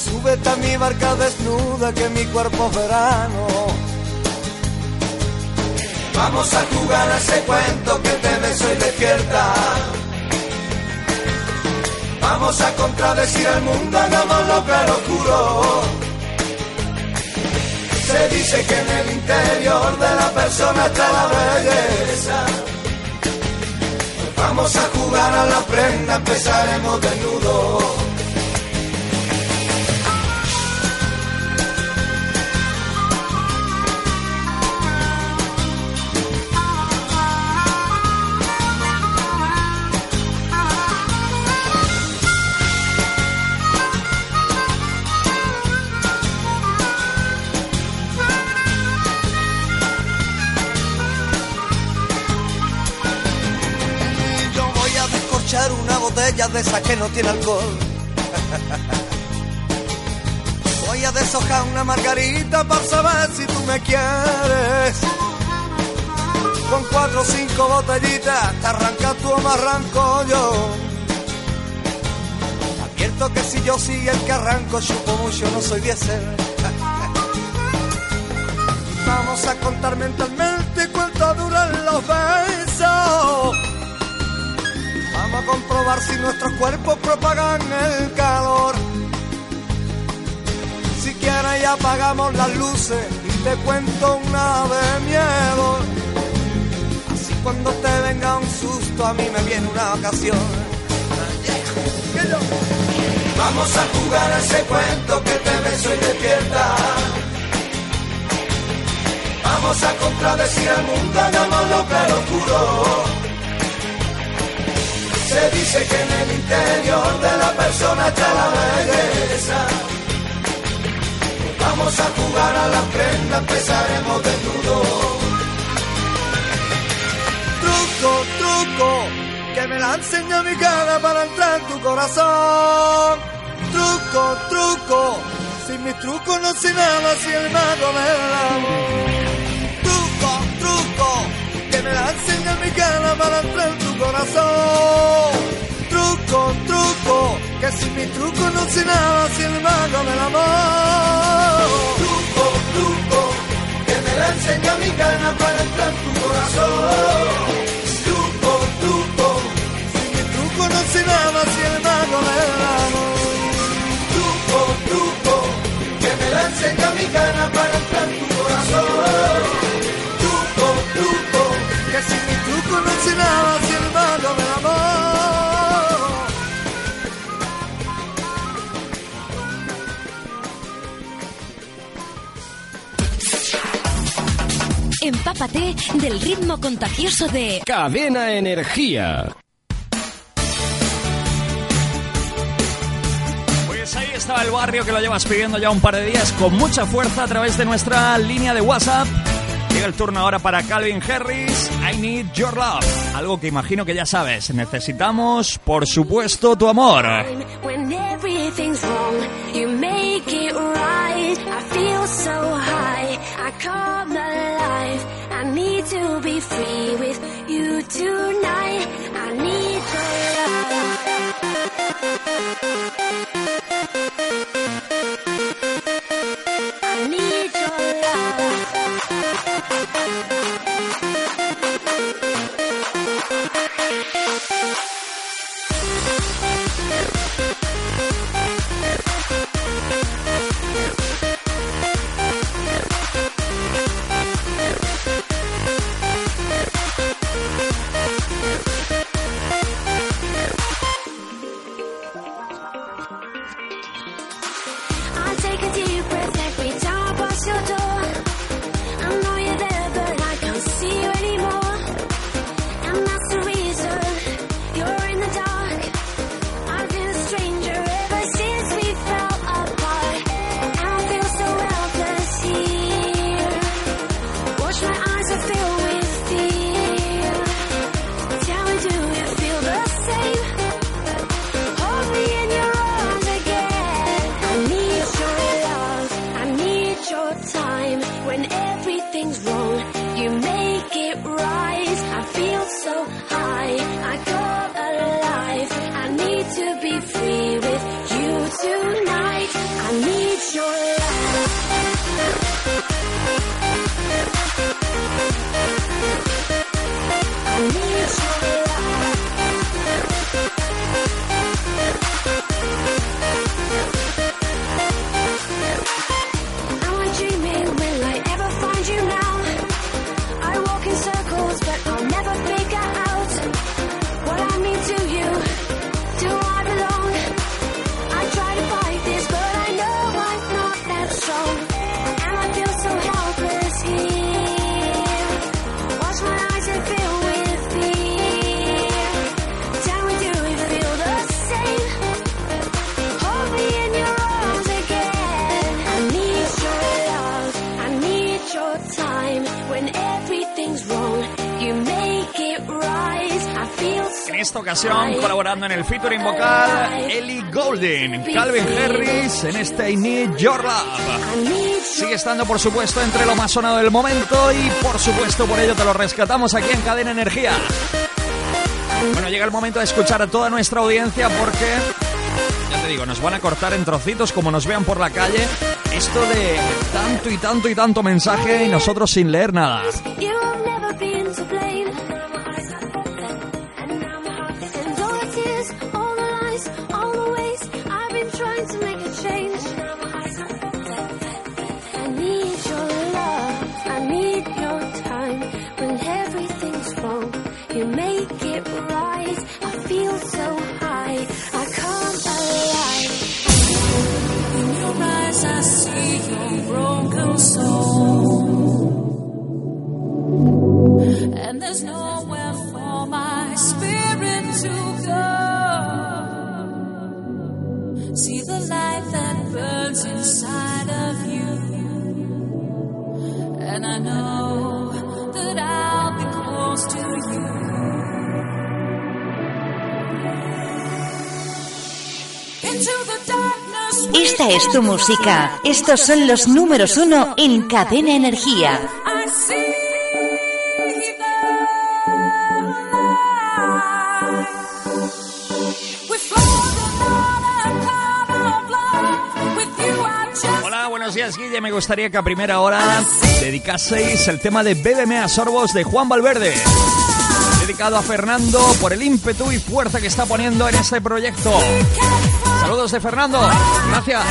Súbete a mi barca desnuda que mi cuerpo es verano. Vamos a jugar a ese cuento que te beso y despierta. Vamos a contradecir al mundo, hagámoslo claro oscuro. Se dice que en el interior de la persona está la belleza. Vamos a jugar a la prenda, empezaremos desnudo. Descorchar una botella de esa que no tiene alcohol. Voy a deshojar una margarita para saber si tú me quieres. Con cuatro o cinco botellitas te arranca tú o me arranco yo. Advierto que si yo soy el que arranco, chupo mucho, no soy diésel. Vamos a contar mentalmente cuánto duran los besos. Comprobar si nuestros cuerpos propagan el calor. Si quieres ya apagamos las luces y te cuento una de miedo. Así cuando te venga un susto a mí me viene una ocasión. Vamos a jugar a ese cuento que te beso y despierta. Vamos a contradecir al mundo, hagámoslo claro oscuro. Se dice que en el interior de la persona está la belleza. Vamos a jugar a la prenda, empezaremos desnudo. Truco, truco, que me la enseña mi cara para entrar en tu corazón. Truco, truco, sin mis trucos no sé nada, si el mago me la enseña mi cara para entrar en tu corazón. Truco, truco, que sin mis trucos no sé nada, si el mago me la Truco, truco, que me la enseña mi cara para entrar en tu corazón. Truco, truco, sin mis trucos no sé nada, si el mago me la Truco, truco, que me la enseña mi cara para entrar en tu corazón. Que sin mi truco no el mago me la Empápate del ritmo contagioso de Cadena Energía. Pues ahí estaba el barrio que lo llevas pidiendo ya un par de días con mucha fuerza a través de nuestra línea de WhatsApp. El turno ahora para Calvin Harris, I Need Your Love. Algo que imagino que ya sabes, necesitamos, por supuesto, tu amor. Esta ocasión colaborando en el featuring vocal Ellie Golden, Calvin Harris en este I Need Your Love. Sigue estando por supuesto entre lo más sonado del momento y por supuesto por ello te lo rescatamos aquí en Cadena Energía. Bueno, llega el momento de escuchar a toda nuestra audiencia porque, ya te digo, nos van a cortar en trocitos como nos vean por la calle. Esto de tanto y tanto y tanto mensaje y nosotros sin leer nada. Es tu música. Estos son los números uno en Cadena Energía. Hola, buenos días Guille. Me gustaría que a primera hora dedicaseis el tema de Bébeme a sorbos de Juan Valverde. Dedicado a Fernando por el ímpetu y fuerza que está poniendo en este proyecto. Saludos de Fernando. Gracias.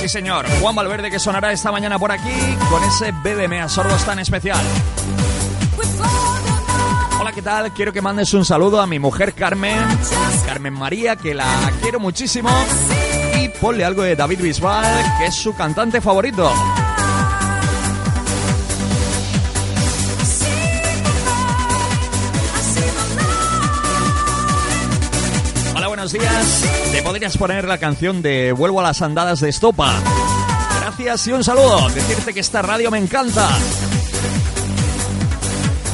Sí, señor. Juan Valverde que sonará esta mañana por aquí con ese Bébeme a sorbos tan especial. Hola, ¿qué tal? Quiero que mandes un saludo a mi mujer Carmen, Carmen María, que la quiero muchísimo. Y ponle algo de David Bisbal, que es su cantante favorito. Días. ¿Te podrías poner la canción de Vuelvo a las andadas de Estopa? Gracias y un saludo. Decirte que esta radio me encanta.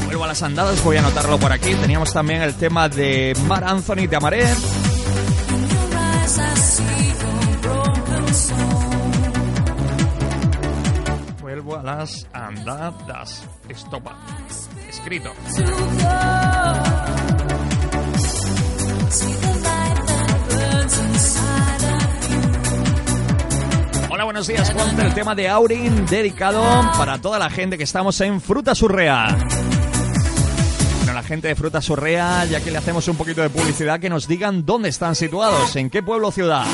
Vuelvo a las andadas, voy a anotarlo por aquí. Teníamos también el tema de Mar Anthony de Amaré. Vuelvo a las andadas. Estopa. Escrito. Buenos días. Ponte el tema de Aurin dedicado para toda la gente que estamos en Fruta Surrea. Bueno, la gente de Fruta Surrea, ya que le hacemos un poquito de publicidad, que nos digan dónde están situados, en qué pueblo o ciudad.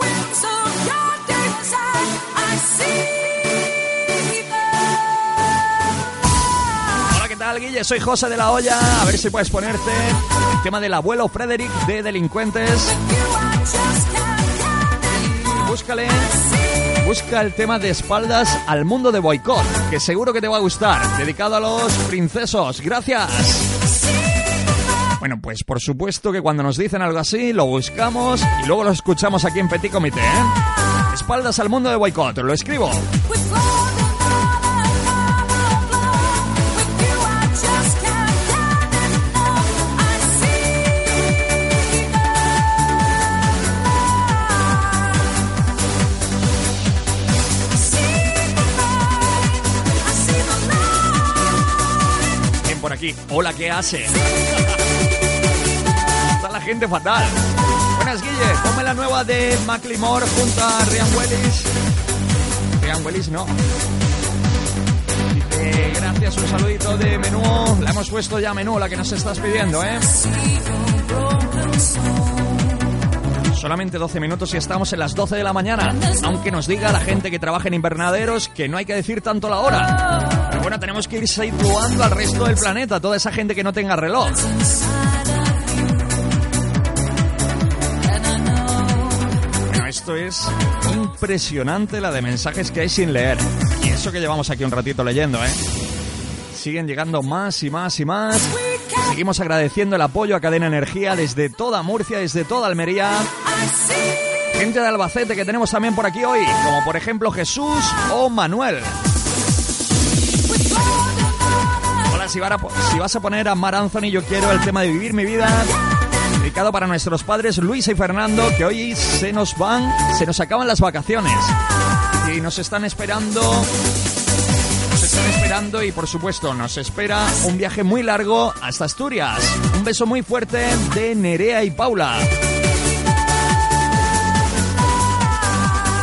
wings of your desire. I see Hola, ¿qué tal, Guille? Soy José de la Olla. A ver si puedes ponerte el tema del abuelo Frederick de Delincuentes. Busca el tema de espaldas al mundo de boicot, que seguro que te va a gustar. Dedicado a los princesos. Gracias. Bueno, pues por supuesto que cuando nos dicen algo así, lo buscamos y luego lo escuchamos aquí en Petit Comité, ¿eh? Espaldas al mundo de boicot. Lo escribo. Hola, ¿qué hace? Está la gente fatal. Buenas, Guille. Ponme la nueva de Macklemore junto a Ryan Willis. Ryan Willis, no. Dice, gracias, un saludito de menú. La hemos puesto ya menú, la que nos estás pidiendo, ¿eh? Solamente 12 minutos y estamos en las 12 de la mañana. Aunque nos diga la gente que trabaja en invernaderos que no hay que decir tanto la hora. Bueno, tenemos que ir situando al resto del planeta, toda esa gente que no tenga reloj. Bueno, esto es impresionante la de mensajes que hay sin leer. Y eso que llevamos aquí un ratito leyendo, ¿eh? Siguen llegando más y más y más. Seguimos agradeciendo el apoyo a Cadena Energía desde toda Murcia, desde toda Almería. Gente de Albacete que tenemos también por aquí hoy, como por ejemplo Jesús o Manuel. Si, a vas a poner a Mar Anthony, yo quiero el tema de Vivir mi vida. Dedicado para nuestros padres Luisa y Fernando, que hoy se nos van, se nos acaban las vacaciones. Y nos están esperando. Nos están esperando y por supuesto nos espera un viaje muy largo hasta Asturias. Un beso muy fuerte de Nerea y Paula.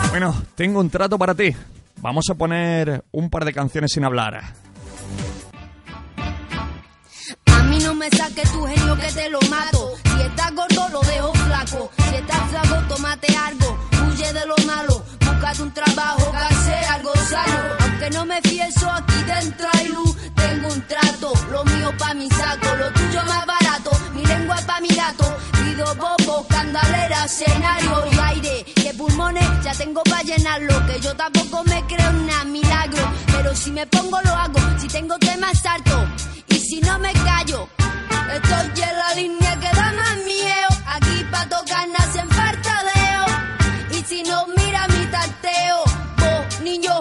Bueno, tengo un trato para ti. Vamos a poner un par de canciones sin hablar. Me saques tu genio que te lo mato. Si estás gordo, lo dejo flaco. Si estás flaco, tómate algo. Huye de lo malo. Búscate un trabajo, que hacer algo sano. Aunque no me fieso, aquí dentro hay luz. Tengo un trato, lo mío pa' mi saco. Lo tuyo más barato, mi lengua pa' mi gato. Pido bobo, candalera, escenario y aire. Que pulmones ya tengo pa' llenarlo. Que yo tampoco me creo en milagro. Pero si me pongo, lo hago. Si tengo temas, salto. Y si no me callo, estoy en la línea que da más miedo. Aquí pa' tocar nacen fartadeo. Y si no mira mi tarteo, vos, niño,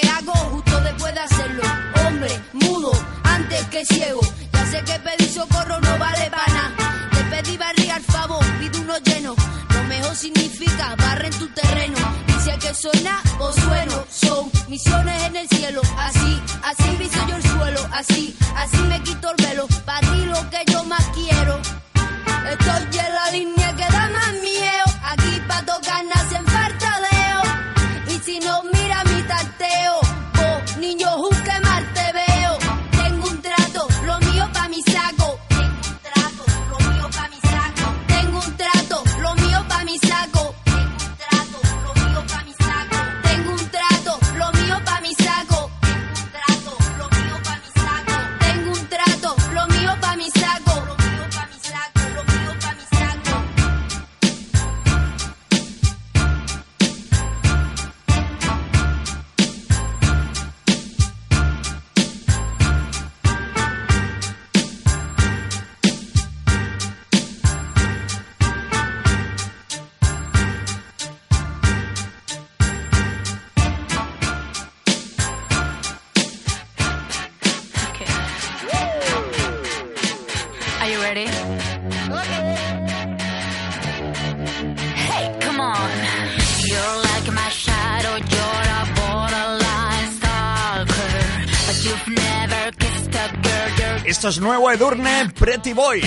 que hago justo después de hacerlo. Hombre, mudo, antes que ciego. Ya sé que pedir socorro no vale para. Te pedí barriga al favor, pido uno lleno. Lo mejor significa barre en tu terreno. Hay que sonar, pues sueno. Son misiones en el cielo. Así, así viso yo el suelo. Así, así me quito el Esto es nuevo Edurne Pretty Boy.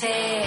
say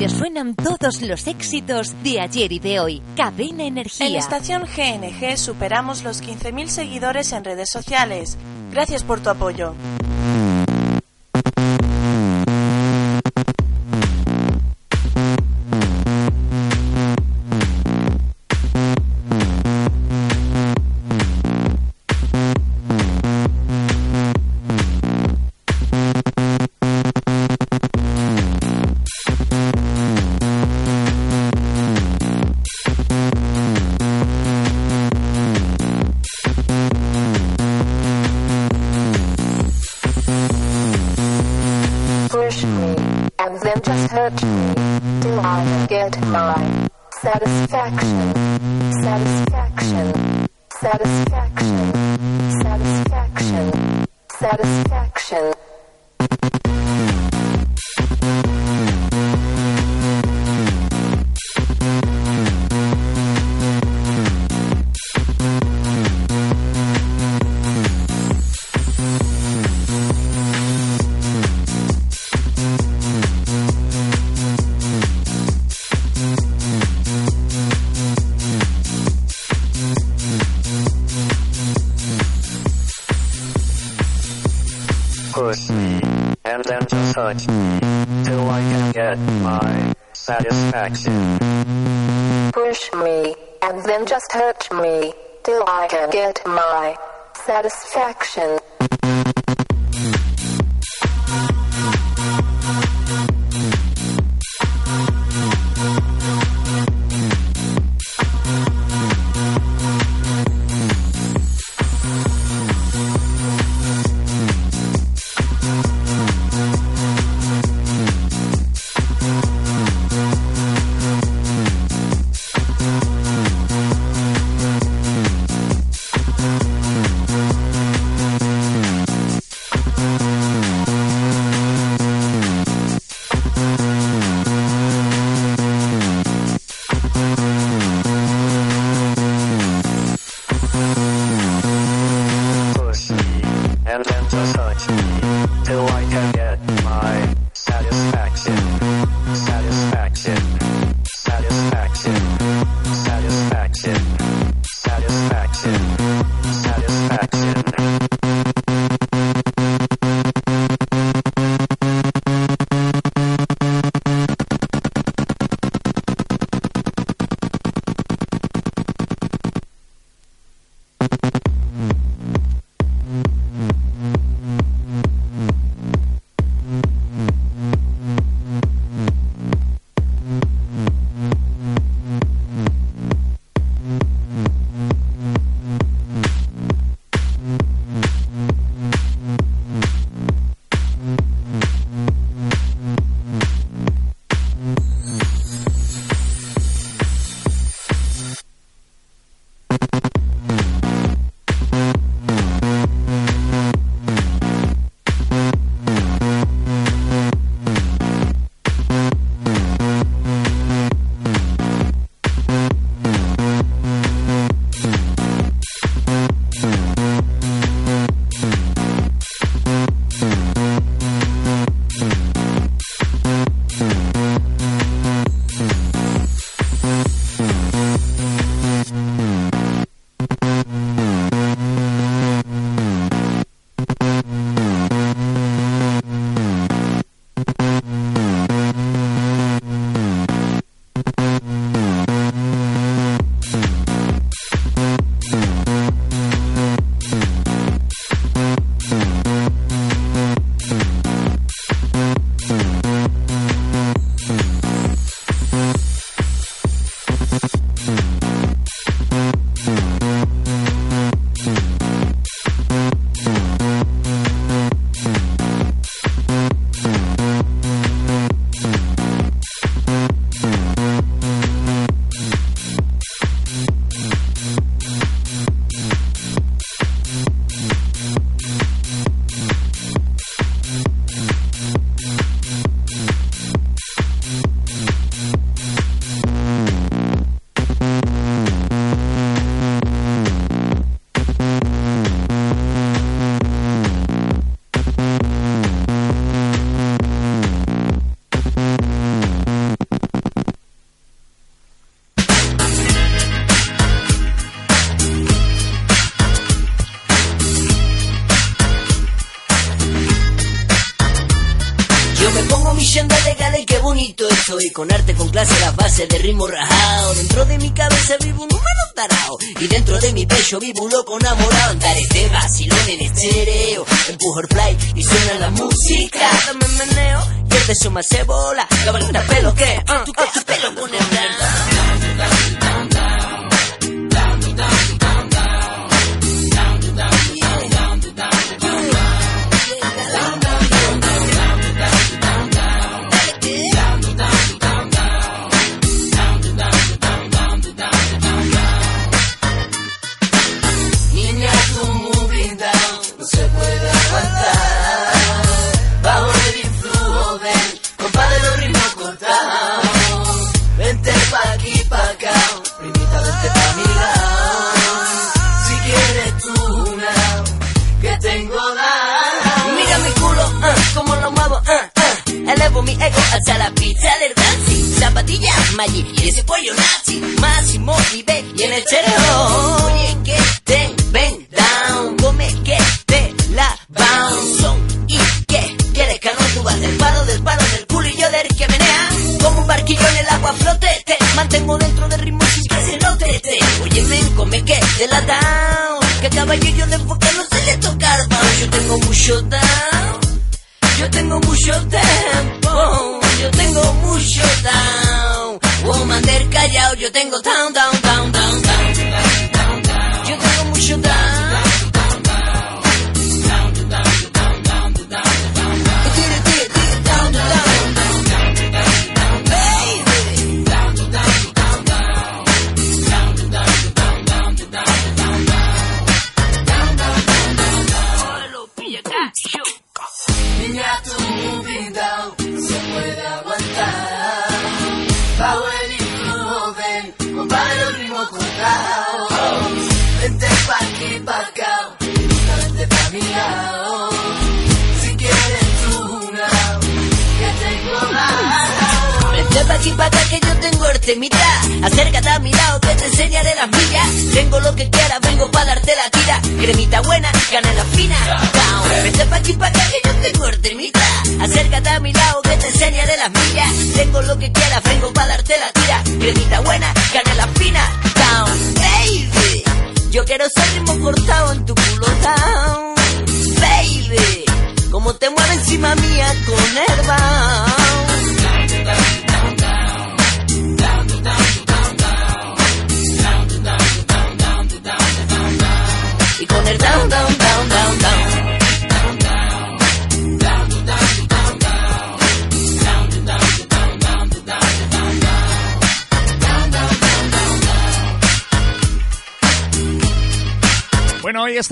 donde suenan todos los éxitos de ayer y de hoy. Cadena Energía. En Estación GNG superamos los 15.000 seguidores en redes sociales. Gracias por tu apoyo. Soon.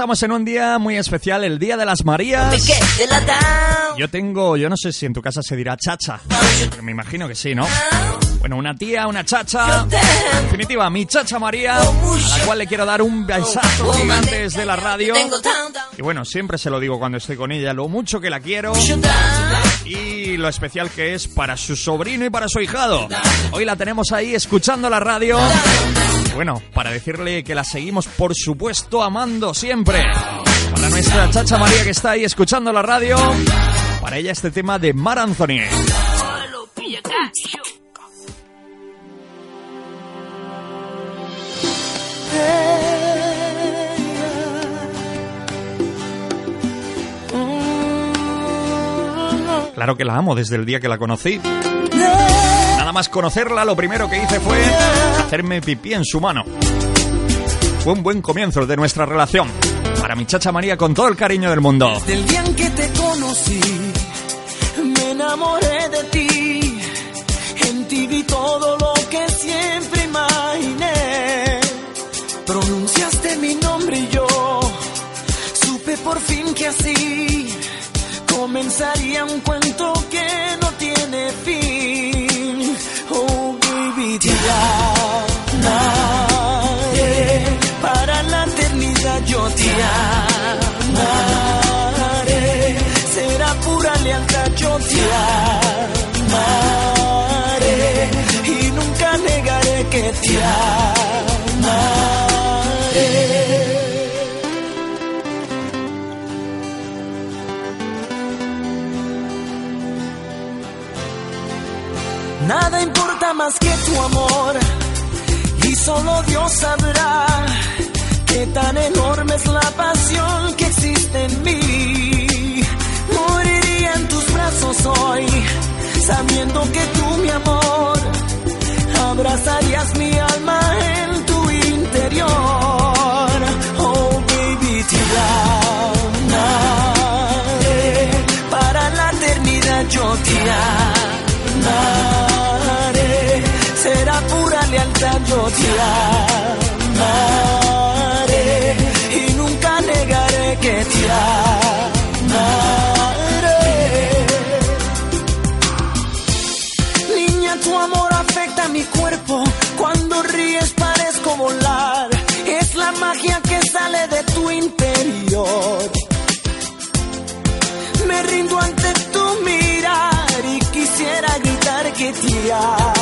Estamos en un día muy especial, el Día de las Marías. Yo tengo, yo no sé si en tu casa se dirá chacha, pero me imagino que sí, ¿no? Bueno, una tía, una chacha. En definitiva, mi chacha María, a la cual le quiero dar un besazo gigante desde la radio. Y bueno, siempre se lo digo cuando estoy con ella, lo mucho que la quiero y lo especial que es para su sobrino y para su ahijado. Hoy la tenemos ahí escuchando la radio. Bueno, para decirle que la seguimos, por supuesto, amando siempre. Para nuestra chacha María que está ahí escuchando la radio, para ella este tema de Mar Anthony. Claro que la amo desde el día que la conocí. Nada más conocerla, lo primero que hice fue hacerme pipí en su mano. Fue un buen comienzo de nuestra relación. Para mi chacha María con todo el cariño del mundo. Del día en que te conocí, me enamoré de ti. En ti vi todo lo que siempre imaginé. Pronunciaste mi nombre y yo supe por fin que así comenzaría un cuento que no tiene fin. Oh, baby, te amaré. Para la eternidad yo te amaré. Será pura lealtad, yo te amaré. Y nunca negaré que te amaré. Nada importa más que tu amor y solo Dios sabrá qué tan enorme es la pasión que existe en mí. Moriría en tus brazos hoy, sabiendo que tú, mi amor, abrazarías mi alma en tu interior. Yo te amaré. Y nunca negaré que te amaré. Niña, tu amor afecta mi cuerpo. Cuando ríes parezco volar. Es la magia que sale de tu interior. Me rindo ante tu mirar y quisiera gritar que te amaré.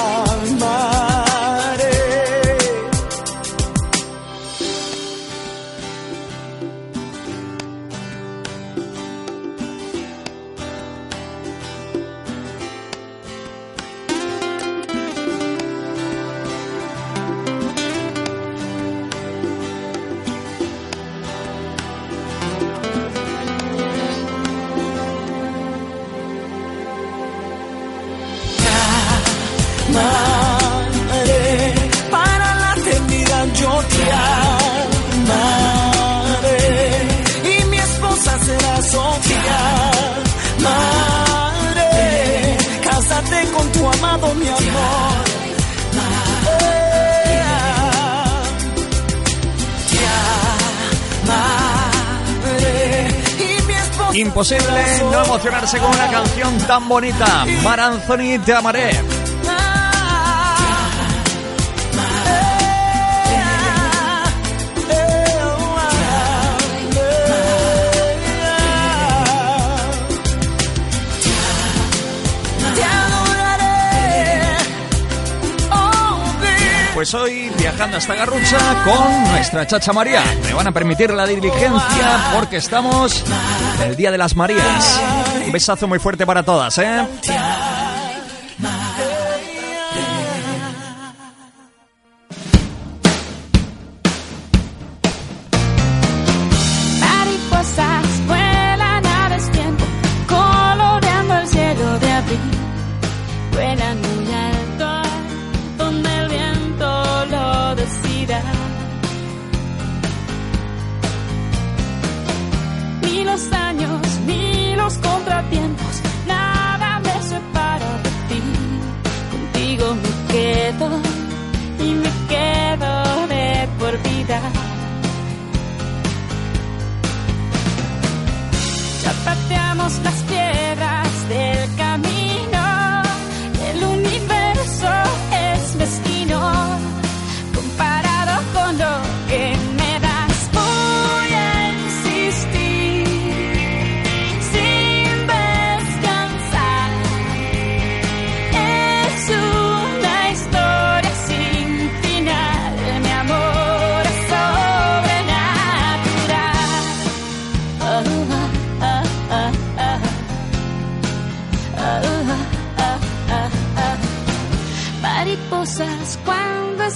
Imposible no emocionarse con una canción tan bonita. Mar Anthony, te amaré. Pues hoy viajando hasta Garrucha con nuestra chacha María. Me van a permitir la diligencia porque estamos el Día de las Marías. Un besazo muy fuerte para todas, ¿eh?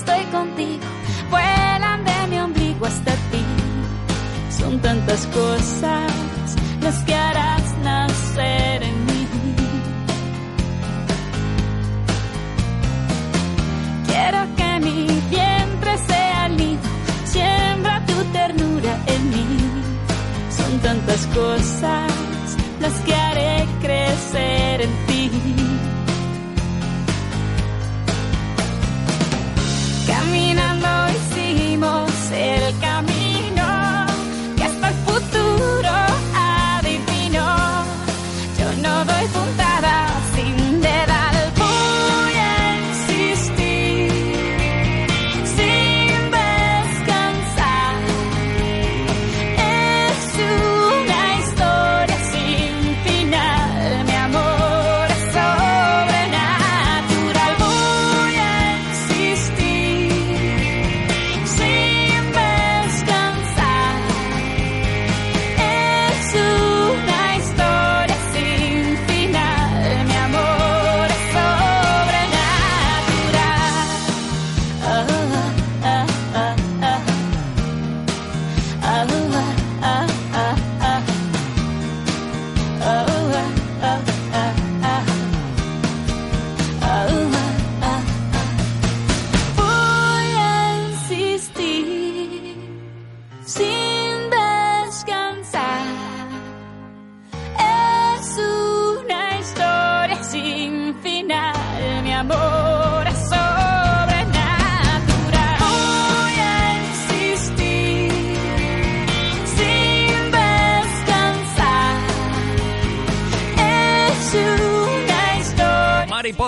Estoy contigo vuelan de mi ombligo hasta ti. Son tantas cosas las que harás nacer en mí. Quiero que mi vientre sea el nido, siembra tu ternura en mí. Son tantas cosas las que haré crecer en ti.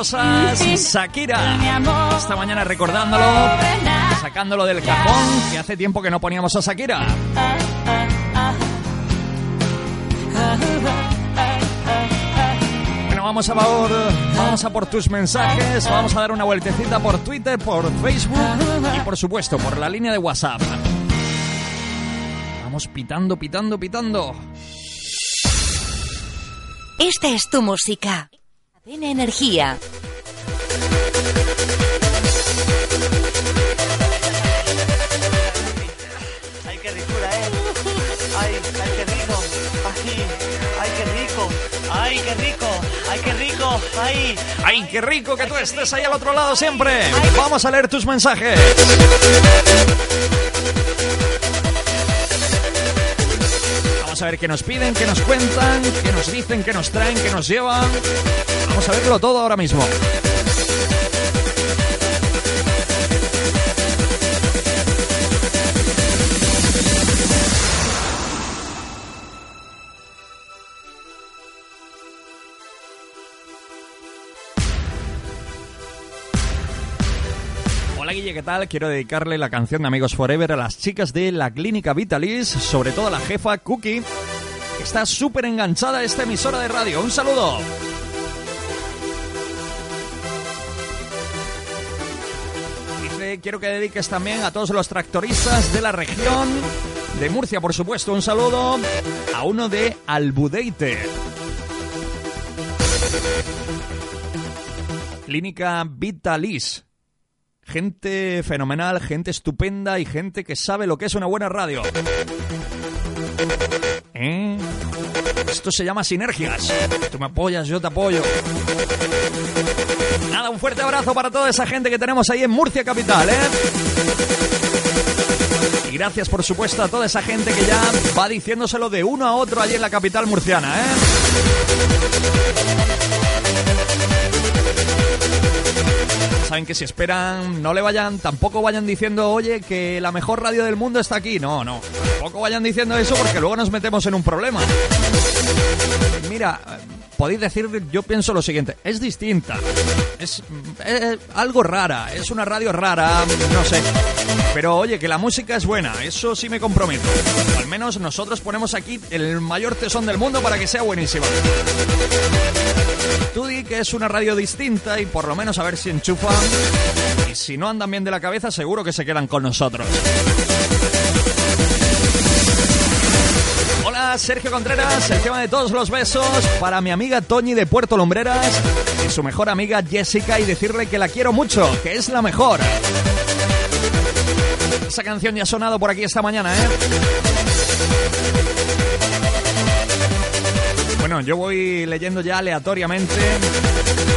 Cosas. Shakira. Esta mañana recordándolo, sacándolo del cajón, que hace tiempo que no poníamos a Shakira. Bueno, vamos a por, vamos a por tus mensajes, vamos a dar una vueltecita por Twitter, por Facebook y por supuesto por la línea de WhatsApp. Vamos pitando, pitando, pitando. Esta es tu música. Cadena Energía. Ay, qué ricura, ¿eh? Ay, ay, qué rico. Ay, ay, qué rico. Ay, qué rico. Ay, qué rico. Ay. ¡Ay, qué rico que tú estés ahí al otro lado siempre! Vamos a leer tus mensajes. Vamos a ver qué nos piden, qué nos cuentan, qué nos dicen, qué nos traen, qué nos llevan. Vamos a verlo todo ahora mismo. Hola Guille, ¿qué tal? Quiero dedicarle la canción de Amigos Forever a las chicas de la Clínica Vitalis, sobre todo a la jefa Cookie, está súper enganchada a esta emisora de radio. ¡Un saludo! Quiero que dediques también a todos los tractoristas de la región de Murcia, por supuesto. Un saludo a uno de Albudeite. Clínica Vitalis. Gente fenomenal, gente estupenda y gente que sabe lo que es una buena radio. ¿Eh? Esto se llama sinergias. Tú me apoyas, yo te apoyo. Nada, un fuerte abrazo para toda esa gente que tenemos ahí en Murcia Capital, ¿eh? Y gracias, por supuesto, a toda esa gente que ya va diciéndoselo de uno a otro allí en la capital murciana, ¿eh? saben que si esperan, no le vayan, tampoco vayan diciendo, oye, que la mejor radio del mundo está aquí. No, no, tampoco vayan diciendo eso porque luego nos metemos en un problema. Mira, podéis decir, yo pienso lo siguiente, es distinta, es eh, algo rara, es una radio rara, no sé. Pero oye, que la música es buena, eso sí me comprometo. Al menos nosotros ponemos aquí el mayor tesón del mundo para que sea buenísima. Tú di que es una radio distinta y por lo menos a ver si enchufan. Y si no andan bien de la cabeza, seguro que se quedan con nosotros. Sergio Contreras. El tema de todos los besos para mi amiga Toñi de Puerto Lumbreras y su mejor amiga Jessica y decirle que la quiero mucho, que es la mejor. Esa canción ya ha sonado por aquí esta mañana, ¿eh? Bueno, yo voy leyendo ya aleatoriamente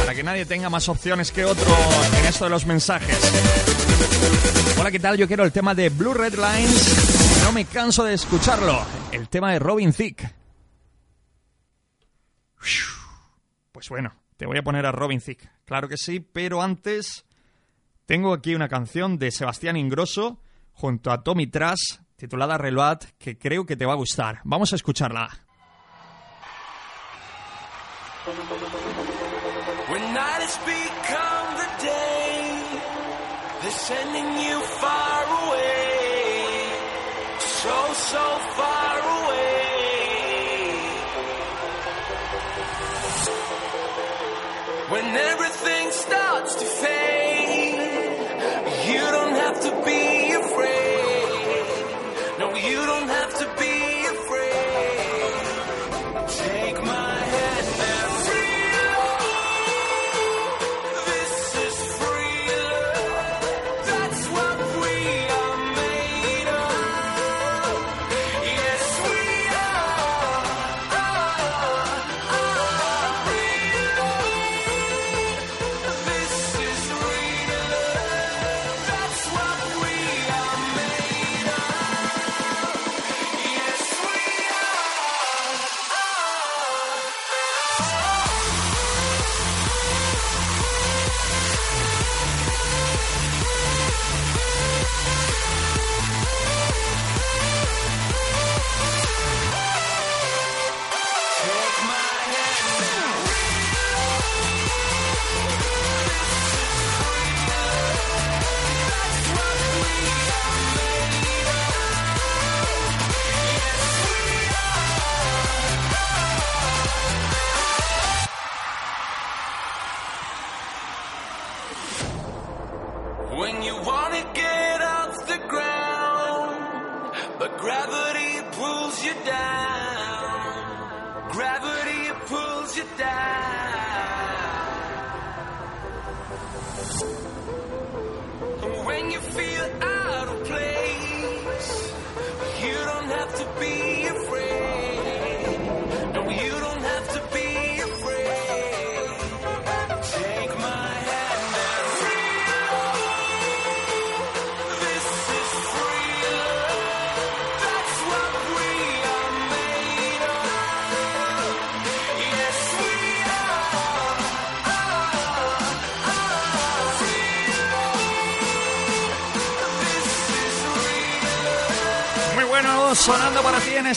para que nadie tenga más opciones que otro en esto de los mensajes. Hola, ¿qué tal? Yo quiero el tema de Blue Red Lines. No me canso de escucharlo. El tema de Robin Thicke. Pues bueno, te voy a poner a Robin Thicke. Claro que sí, pero antes tengo aquí una canción de Sebastián Ingrosso junto a Tommy Trash titulada Reload que creo que te va a gustar. Vamos a escucharla. Sending you far away, so, so far When everything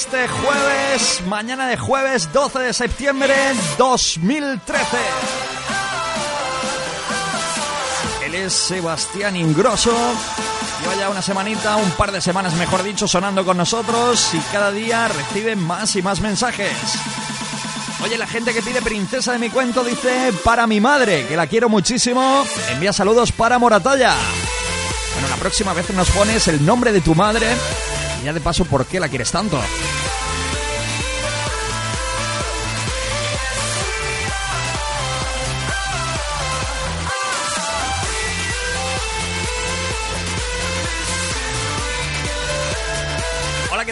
este jueves, mañana de jueves 12 de septiembre 2013. Él es Sebastián Ingrosso. Lleva ya una semanita, un par de semanas mejor dicho, sonando con nosotros y cada día recibe más y más mensajes. Oye, la gente que pide princesa de mi cuento dice para mi madre, que la quiero muchísimo. Envía saludos para Moratalla. Bueno, la próxima vez nos pones el nombre de tu madre y ya de paso por qué la quieres tanto.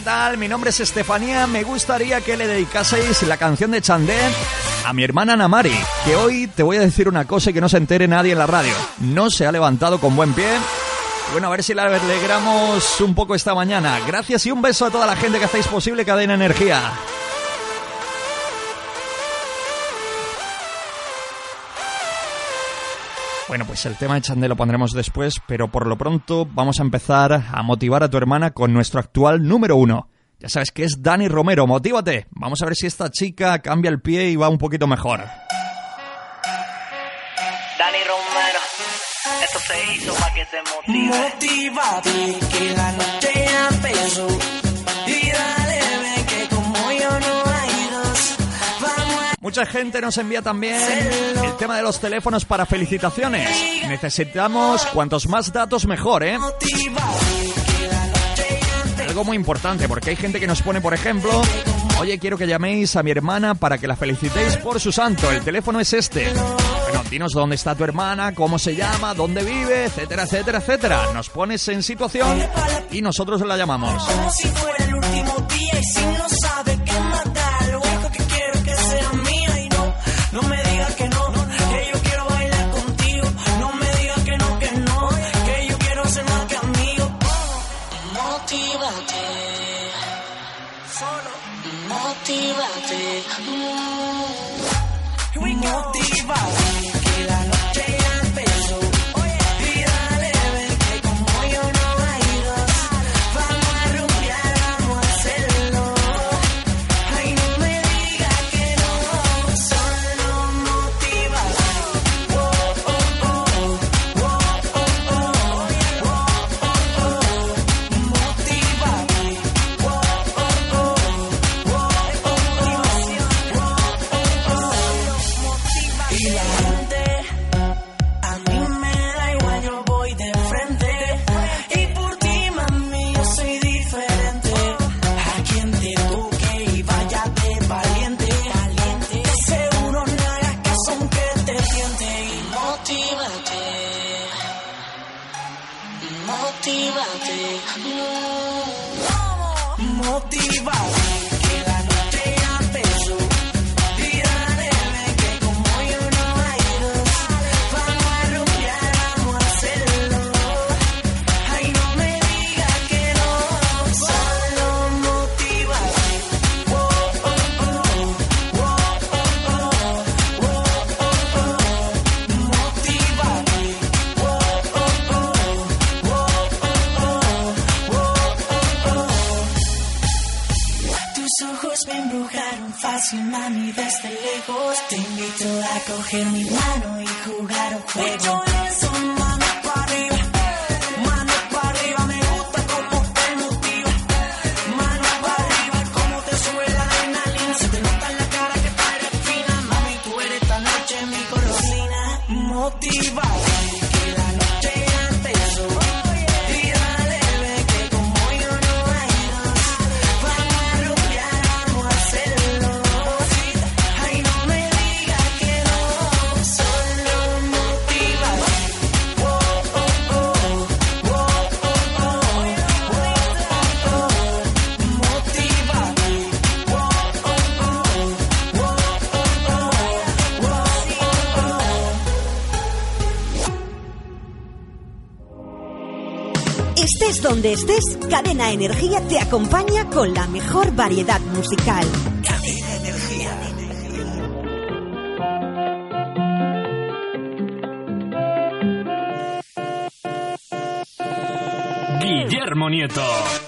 Tal? Mi nombre es Estefanía. Me gustaría que le dedicaseis la canción de Chandé a mi hermana Namari, que hoy te voy a decir una cosa y que no se entere nadie en la radio. No se ha levantado con buen pie. Bueno, a ver si la alegramos un poco esta mañana. Gracias y un beso a toda la gente que hacéis posible Cadena Energía. Bueno, pues el tema de Chandé lo pondremos después, pero por lo pronto vamos a empezar a motivar a tu hermana con nuestro actual número uno. Ya sabes que es Dani Romero, motívate. Vamos a ver si esta chica cambia el pie y va un poquito mejor. Dani Romero, esto se hizo para que te motive. Motívate que la noche empezó Mucha gente nos envía también el tema de los teléfonos para felicitaciones. Necesitamos cuantos más datos mejor, ¿eh? Algo muy importante, porque hay gente que nos pone, por ejemplo, oye, quiero que llaméis a mi hermana para que la felicitéis por su santo. El teléfono es este. Bueno, dinos dónde está tu hermana, cómo se llama, dónde vive, etcétera, etcétera, etcétera. Nos pones en situación y nosotros la llamamos. donde estés, Cadena Energía te acompaña con la mejor variedad musical. Cadena Energía. Guillermo Nieto.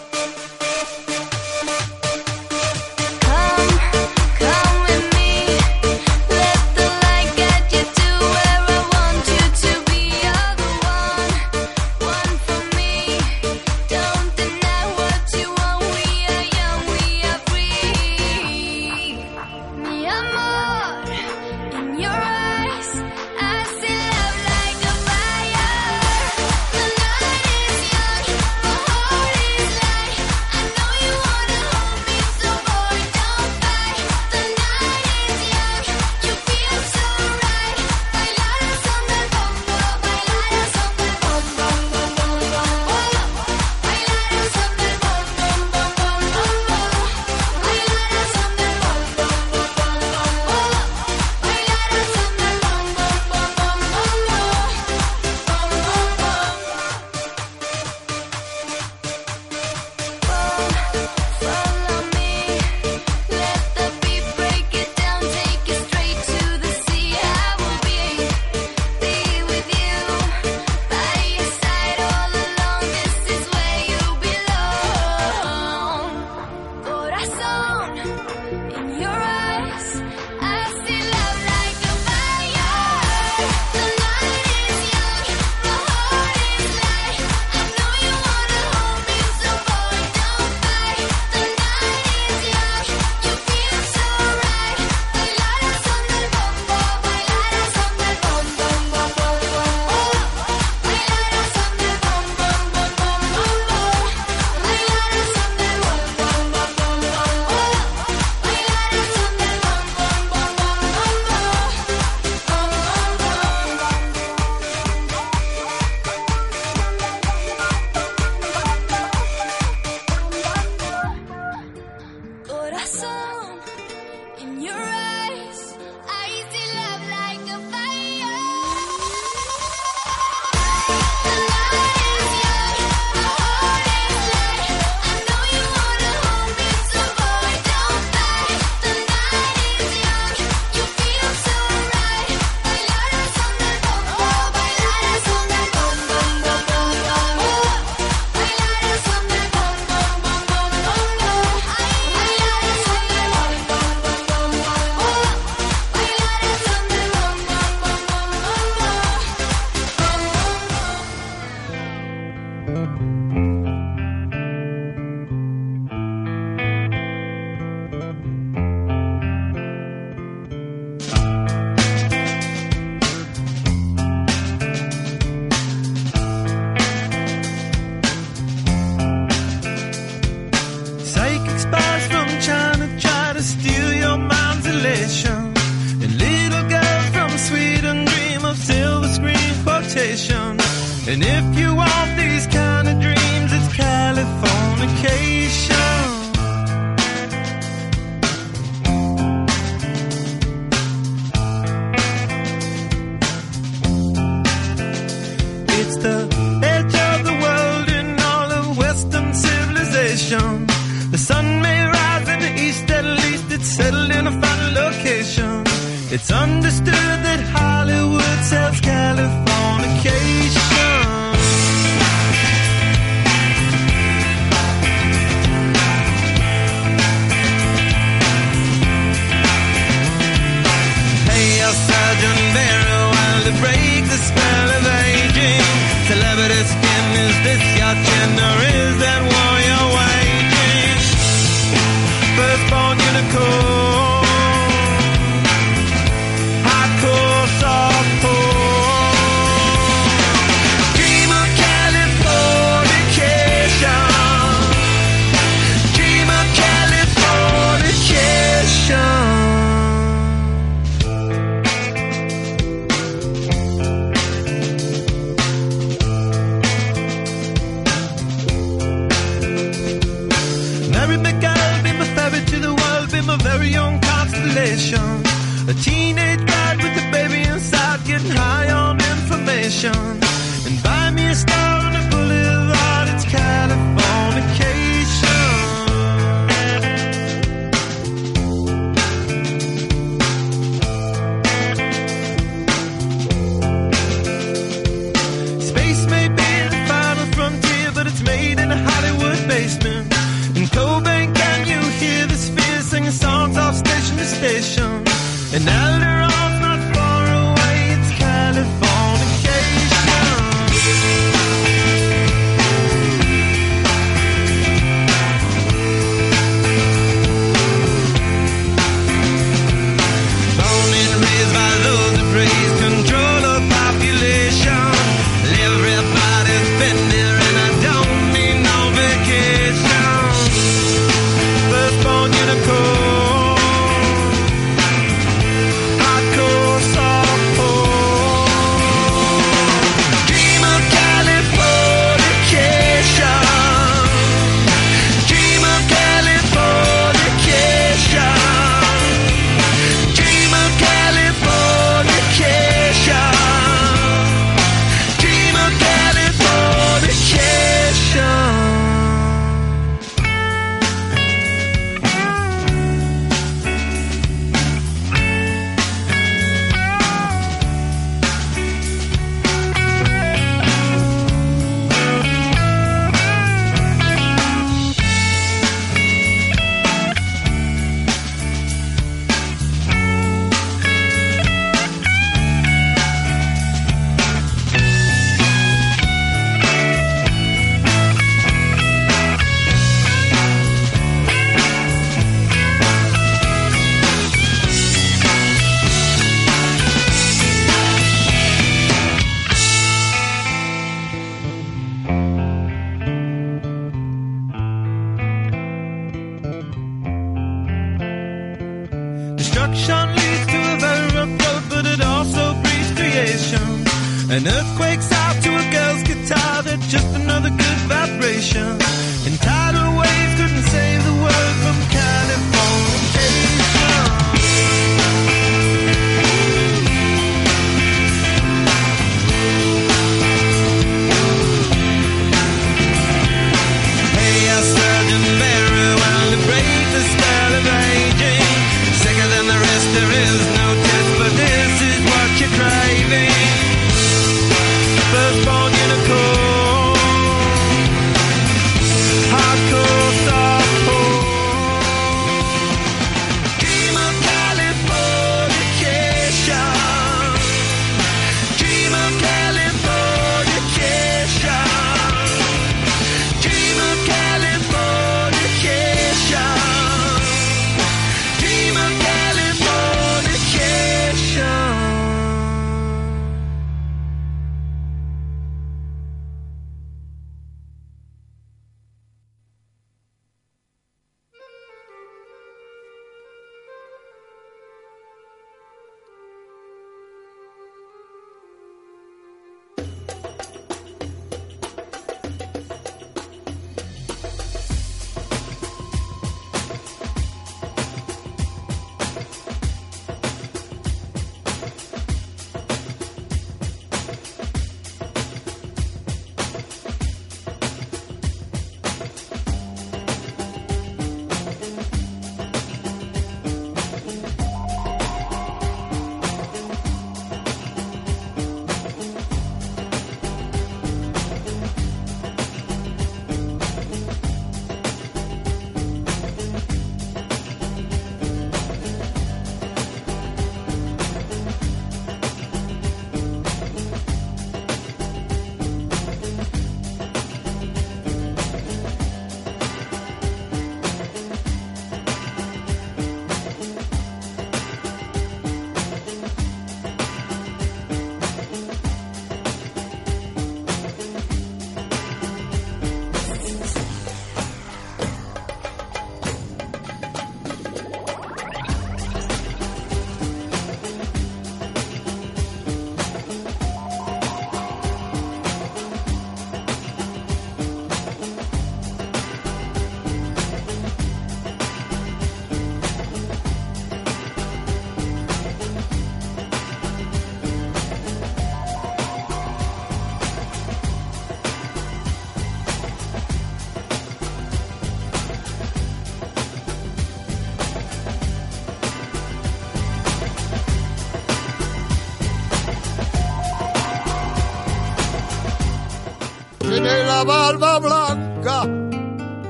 Blanca,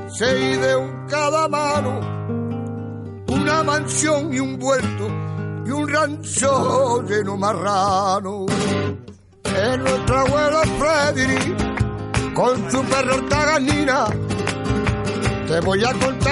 seis de un cada mano, una mansión y un vuelto y un rancho lleno marrano. Es nuestro abuelo Freddy con su perro Ortaganina. Te voy a contar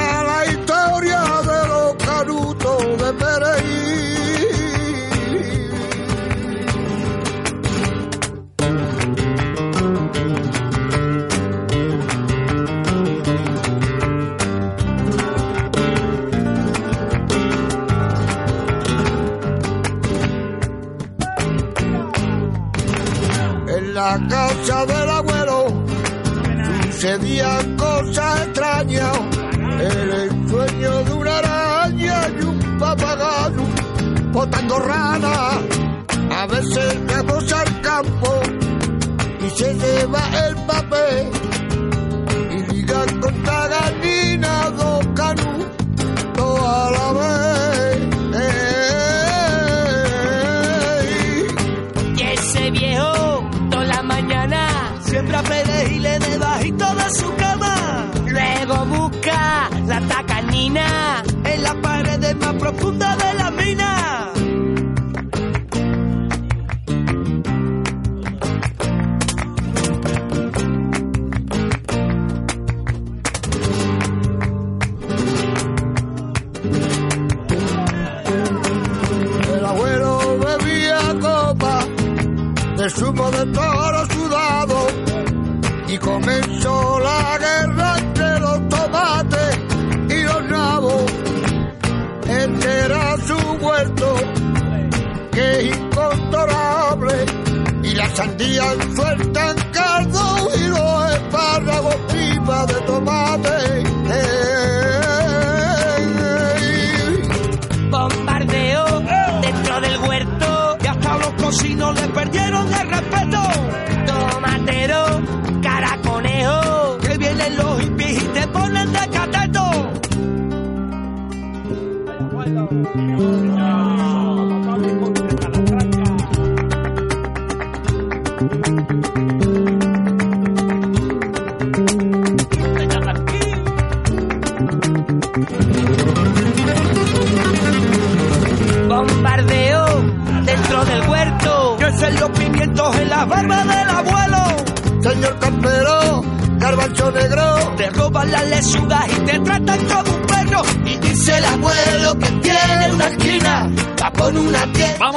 Tchau.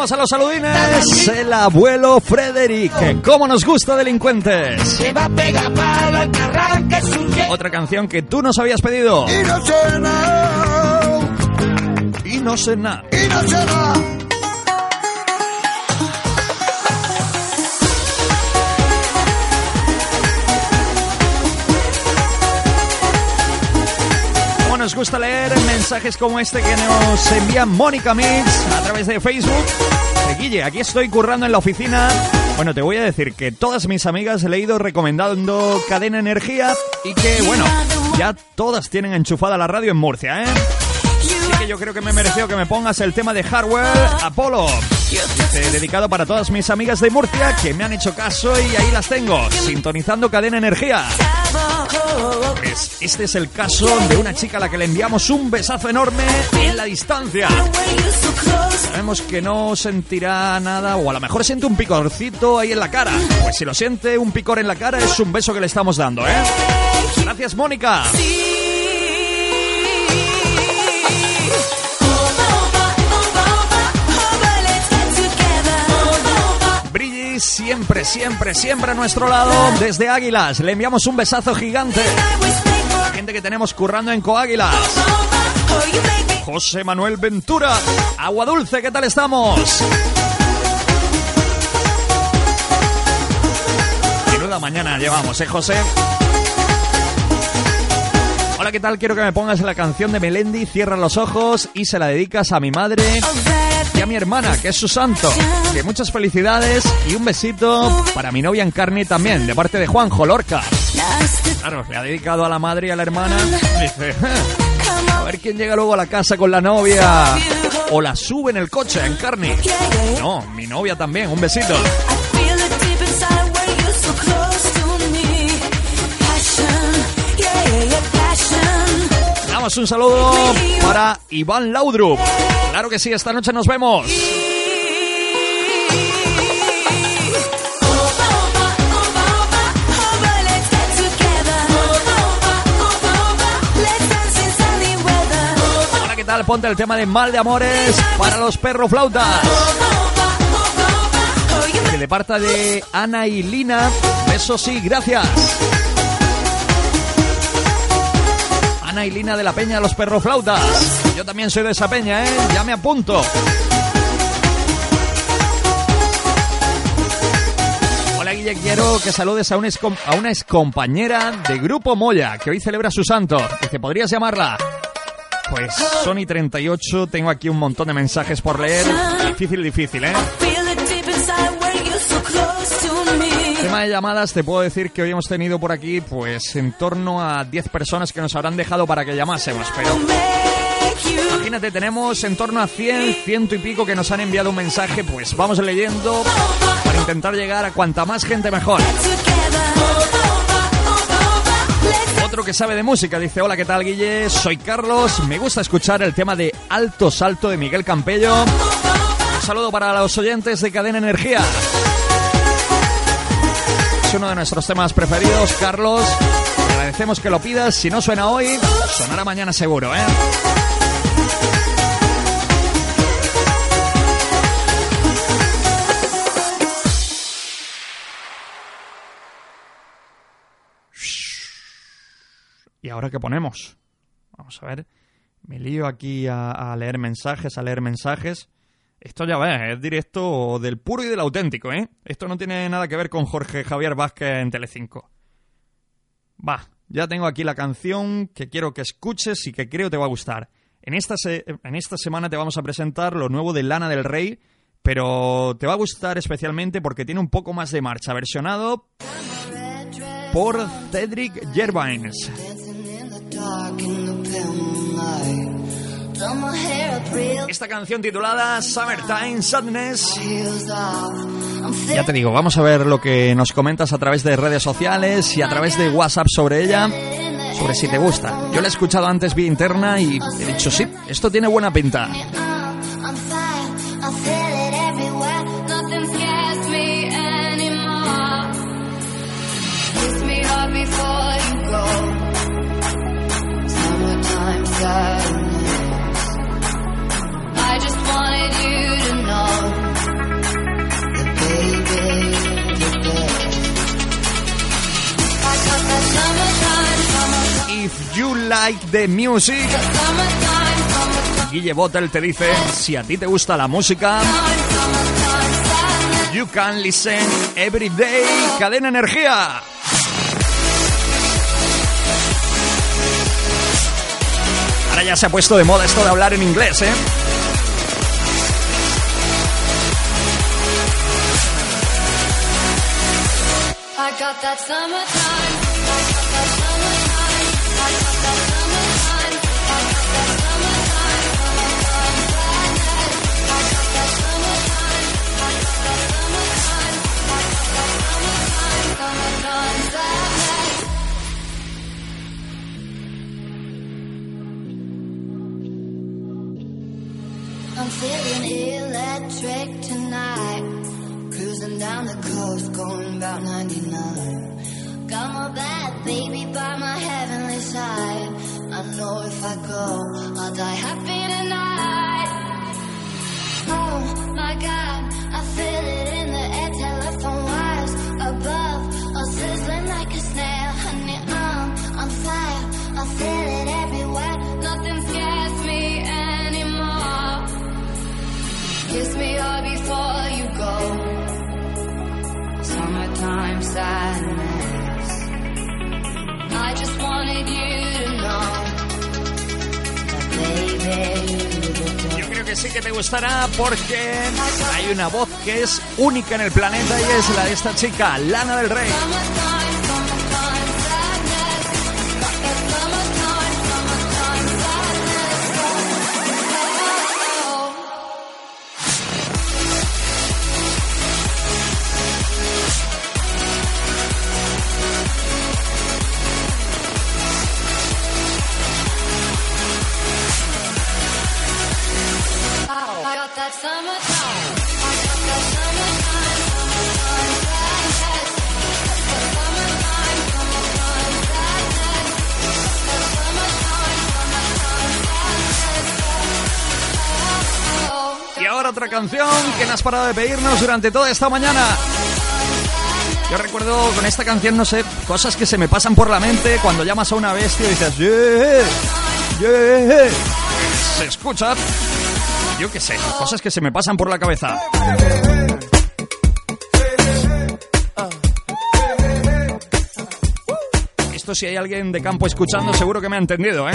Vamos a los saludines. El abuelo Frederick. ¿Cómo nos gusta delincuentes? Se va a pegar para que su Otra canción que tú nos habías pedido. Y no sé nada, Y no sé nada. y no sé nada. Gusta leer mensajes como este que nos envía Mónica Mix a través de Facebook. De Guille, aquí estoy currando en la oficina. Bueno, te voy a decir que todas mis amigas he ido recomendando Cadena Energía y que, bueno, ya todas tienen enchufada la radio en Murcia, ¿eh? Así que yo creo que me mereció que me pongas el tema de Hardware Apollo. Eh, dedicado para todas mis amigas de Murcia que me han hecho caso y ahí las tengo, sintonizando Cadena Energía. Este es el caso de una chica a la que le enviamos un besazo enorme en la distancia. Sabemos que no sentirá nada, o a lo mejor siente un picorcito ahí en la cara. Pues si lo siente un picor en la cara, es un beso que le estamos dando, ¿eh? Gracias, Mónica. Siempre, siempre, siempre a nuestro lado. Desde Águilas le enviamos un besazo gigante. Gente que tenemos currando en Coáguilas. José Manuel Ventura. Agua Dulce, ¿qué tal estamos? Menuda mañana llevamos, ¿eh, José? Hola, ¿qué tal? Quiero que me pongas la canción de Melendi, Cierra los ojos y se la dedicas a mi madre a mi hermana, que es su santo. Que muchas felicidades y un besito para mi novia Encarni también, de parte de Juanjo Lorca. Claro, le ha dedicado a la madre y a la hermana. Dice, a ver quién llega luego a la casa con la novia. O la sube en el coche, Encarni. No, mi novia también, un besito. Damos un saludo para Iván Laudrup. Claro que sí, esta noche nos vemos. Hola, ¿qué tal? Ponte el tema de Mal de Amores para los perros flautas. Que de parte de Ana y Lina. Eso sí, gracias. Ana y Lina de la Peña de los Perros Flautas. Yo también soy de esa peña, ¿eh? Ya me apunto. Hola Guille, quiero que saludes a excom- a una excompañera de Grupo Moya, que hoy celebra su santo. Dice, ¿podrías llamarla? Pues Sony 38, tengo aquí un montón de mensajes por leer. Difícil, difícil, ¿eh? Tema de llamadas, te puedo decir que hoy hemos tenido por aquí pues en torno a 10 personas que nos habrán dejado para que llamásemos, pero imagínate, tenemos en torno a 100, ciento y pico que nos han enviado un mensaje, pues vamos leyendo para intentar llegar a cuanta más gente mejor. Otro que sabe de música dice, hola, ¿qué tal Guille? Soy Carlos, me gusta escuchar el tema de Alto Salto de Miguel Campello. Un saludo para los oyentes de Cadena Energía. Uno de nuestros temas preferidos, Carlos. Agradecemos que lo pidas. Si no suena hoy, sonará mañana seguro, ¿eh? ¿Y ahora qué ponemos? Vamos a ver. Me lío aquí a leer mensajes, a leer mensajes. Esto ya ves, es directo del puro y del auténtico, ¿eh? Esto no tiene nada que ver con Jorge Javier Vázquez en Telecinco. Va, ya tengo aquí la canción que quiero que escuches y que creo te va a gustar. En esta, en esta semana te vamos a presentar lo nuevo de Lana del Rey, pero te va a gustar especialmente porque tiene un poco más de marcha, versionado por Cedric Gervines. Esta canción titulada Summertime Sadness. Ya te digo, vamos a ver lo que nos comentas a través de redes sociales y a través de WhatsApp sobre ella, sobre si te gusta. Yo la he escuchado antes vía interna y he dicho, sí, esto tiene buena pinta. If you like the music. Guille Botel te dice, si a ti te gusta la música, you can listen every day, cadena energía. Ahora ya se ha puesto de moda esto de hablar en inglés, ¿eh? I'm feeling electric tonight. Cruising down the coast, going about 99. Got my bad baby by my heavenly side. I know if I go, I'll die happy tonight. Oh my god, I feel it in the air, telephone wires above, all sizzling like a snail. Honey, I'm on fire, I feel it everywhere. Nothing Kiss me hard before you go. Summertime sadness. I just wanted you to know that baby, you're the Yo creo que sí que te gustará porque hay una voz que es única en el planeta y es la de esta chica, Lana del Rey. canción que no has parado de pedirnos durante toda esta mañana. Yo recuerdo con esta canción, no sé, cosas que se me pasan por la mente cuando llamas a una bestia y dices, yeah, yeah, se escucha, yo qué sé, cosas que se me pasan por la cabeza. Esto si hay alguien de campo escuchando, seguro que me ha entendido, ¿eh?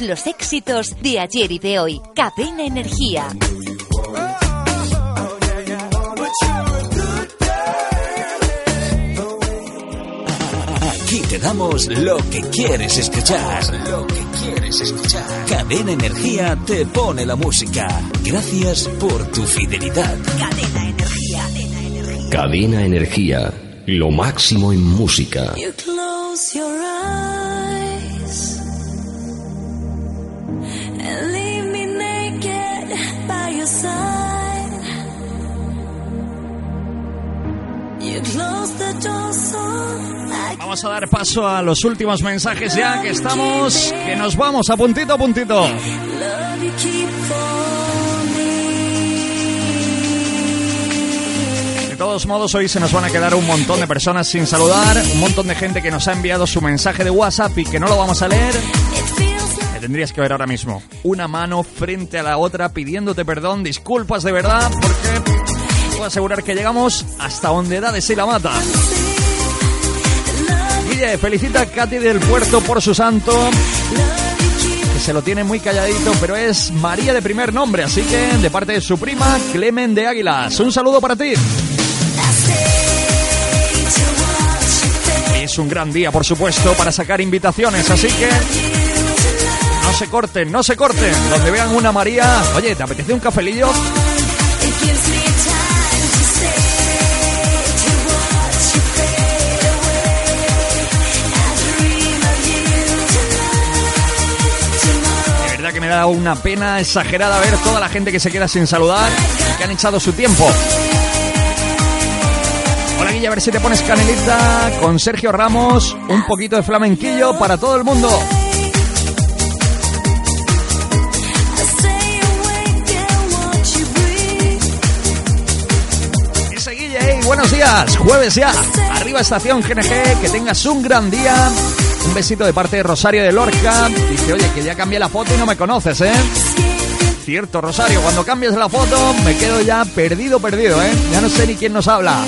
los éxitos de ayer y de hoy. Cadena Energía. Aquí te damos lo que quieres escuchar. Lo que quieres escuchar. Cadena Energía te pone la música. Gracias por tu fidelidad. Cadena Energía. Cadena Energía. Lo máximo en música. paso a los últimos mensajes ya que estamos, que nos vamos a puntito a puntito. De todos modos, hoy se nos van a quedar un montón de personas sin saludar, un montón de gente que nos ha enviado su mensaje de WhatsApp y que no lo vamos a leer. Me tendrías que ver ahora mismo. Una mano frente a la otra pidiéndote perdón, disculpas de verdad, porque puedo asegurar que llegamos hasta donde da de sí la mata. Guille, felicita a Katy del Puerto por su santo. Que se lo tiene muy calladito, pero es María de primer nombre, así que de parte de su prima, Clemen de Águilas. Un saludo para ti. Es un gran día, por supuesto, para sacar invitaciones, así que no se corten, no se corten. Donde vean una María, oye, ¿te apetece un cafelillo? Me da una pena exagerada ver toda la gente que se queda sin saludar que han echado su tiempo. Hola Guilla, a ver si te pones canelita con Sergio Ramos, un poquito de flamenquillo para todo el mundo. Buenos días, jueves ya, arriba estación GNG, que tengas un gran día. Un besito de parte de Rosario de Lorca. Dice, oye, que ya cambié la foto y no me conoces, ¿eh? Cierto, Rosario, cuando cambies la foto me quedo ya perdido, perdido, ¿eh? Ya no sé ni quién nos habla.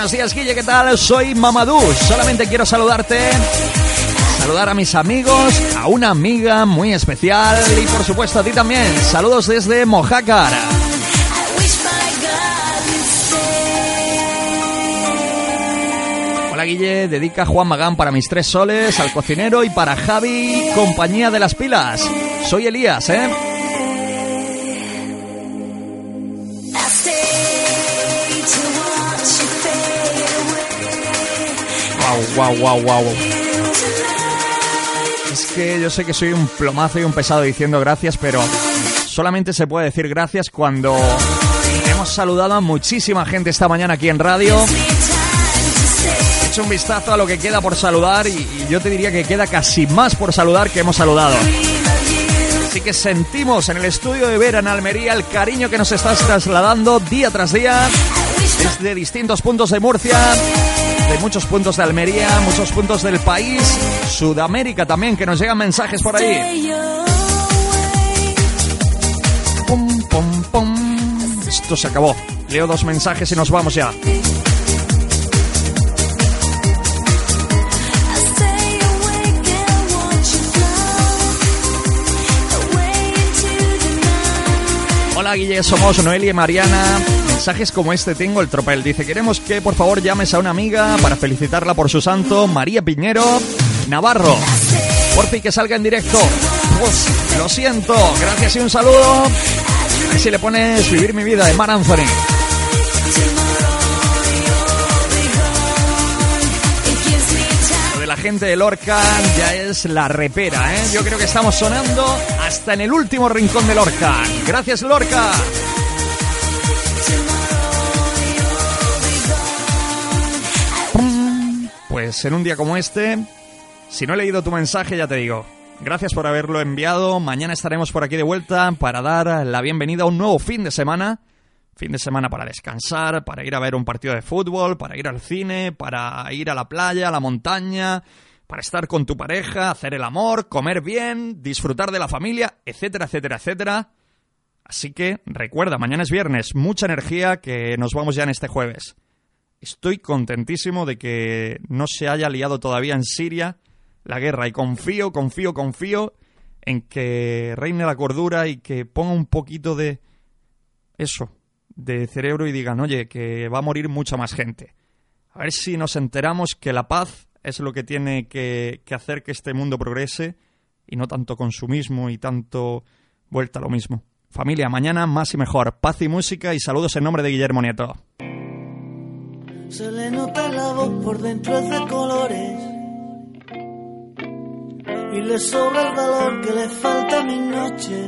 Buenos días, Guille, ¿qué tal? Soy Mamadou. Solamente quiero saludarte. Saludar a mis amigos, a una amiga muy especial y por supuesto a ti también. Saludos desde Mojácar. Hola Guille, dedica Juan Magán para mis tres soles, al cocinero y para Javi, compañía de las pilas. Soy Elías, ¿eh? Wow, wow, wow. Es que yo sé que soy un plomazo y un pesado diciendo gracias, pero solamente se puede decir gracias cuando hemos saludado a muchísima gente esta mañana aquí en radio. He hecho un vistazo a lo que queda por saludar y, y yo te diría que queda casi más por saludar que hemos saludado. Así que sentimos en el estudio de Vera en Almería el cariño que nos estás trasladando día tras día desde distintos puntos de Murcia, de muchos puntos de Almería, muchos puntos del país, Sudamérica también, que nos llegan mensajes por ahí. Pum, pum, pum. Esto se acabó. Leo dos mensajes y nos vamos ya. Hola Guille, somos Noelia y Mariana. Mensajes como este tengo el tropel. Dice, queremos que por favor llames a una amiga para felicitarla por su santo, María Piñero Navarro. Por fin que salga en directo. Pues, lo siento, gracias y un saludo. A ver si le pones Vivir mi vida de Mar Anthony. Lo de la gente de Lorca ya es la repera, ¿eh? Yo creo que estamos sonando hasta en el último rincón de Lorca. Gracias, Lorca. Pues en un día como este, si no he leído tu mensaje, ya te digo, gracias por haberlo enviado. Mañana estaremos por aquí de vuelta para dar la bienvenida a un nuevo fin de semana. Fin de semana para descansar, para ir a ver un partido de fútbol, para ir al cine, para ir a la playa, a la montaña, para estar con tu pareja, hacer el amor, comer bien, disfrutar de la familia, etcétera, etcétera, etcétera. Así que recuerda, mañana es viernes, mucha energía que nos vamos ya en este jueves. Estoy contentísimo de que no se haya liado todavía en Siria la guerra y confío, confío, confío en que reine la cordura y que ponga un poquito de eso, de cerebro y digan, oye, que va a morir mucha más gente. A ver si nos enteramos que la paz es lo que tiene que, que hacer que este mundo progrese y no tanto consumismo y tanto vuelta a lo mismo. Familia, mañana más y mejor. Paz y música y saludos en nombre de Guillermo Nieto. Se le nota la voz por dentro es de colores y le sobra el valor que le falta a mis noches.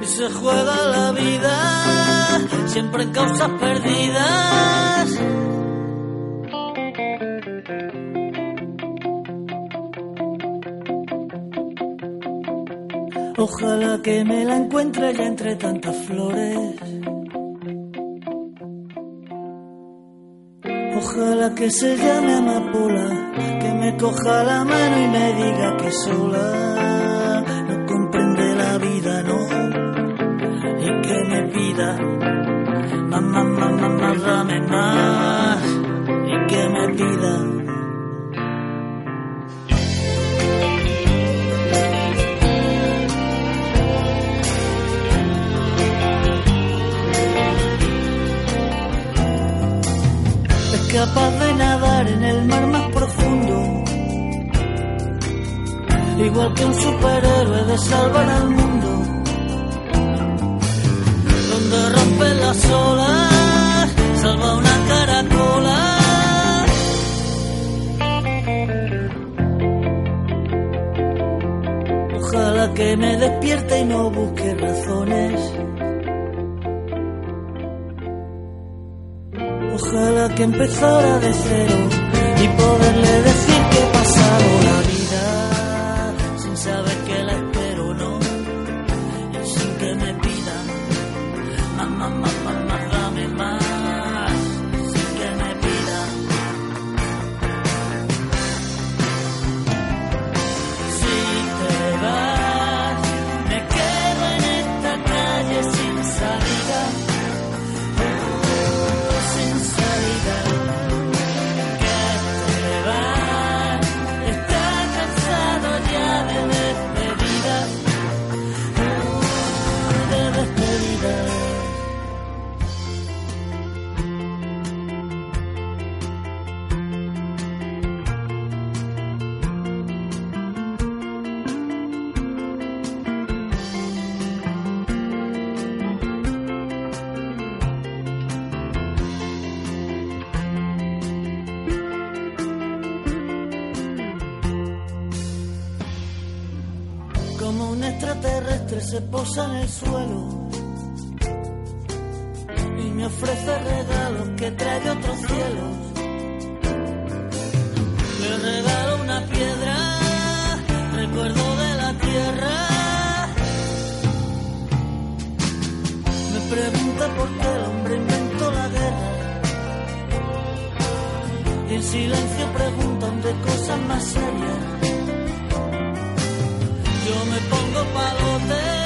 Y se juega la vida siempre en causas perdidas. Ojalá que me la encuentre ya entre tantas flores. Ojalá que se llame amapola, que me coja la mano y me diga que sola no comprende la vida, no, y que me pida más, más, más, más, dame más, y que me pida. Capaz de nadar en el mar más profundo. Igual que un superhéroe de salvar al mundo. Donde rompe las olas, salva una caracola. Ojalá que me despierte y no busque razones. Ojalá que empezara de cero y poderle decir que he posa en el suelo y me ofrece regalos que trae otros cielos. Le regalo una piedra, recuerdo de la tierra. Me pregunta por qué el hombre inventó la guerra. Y en silencio preguntan de cosas más serias. Yo me pongo palote,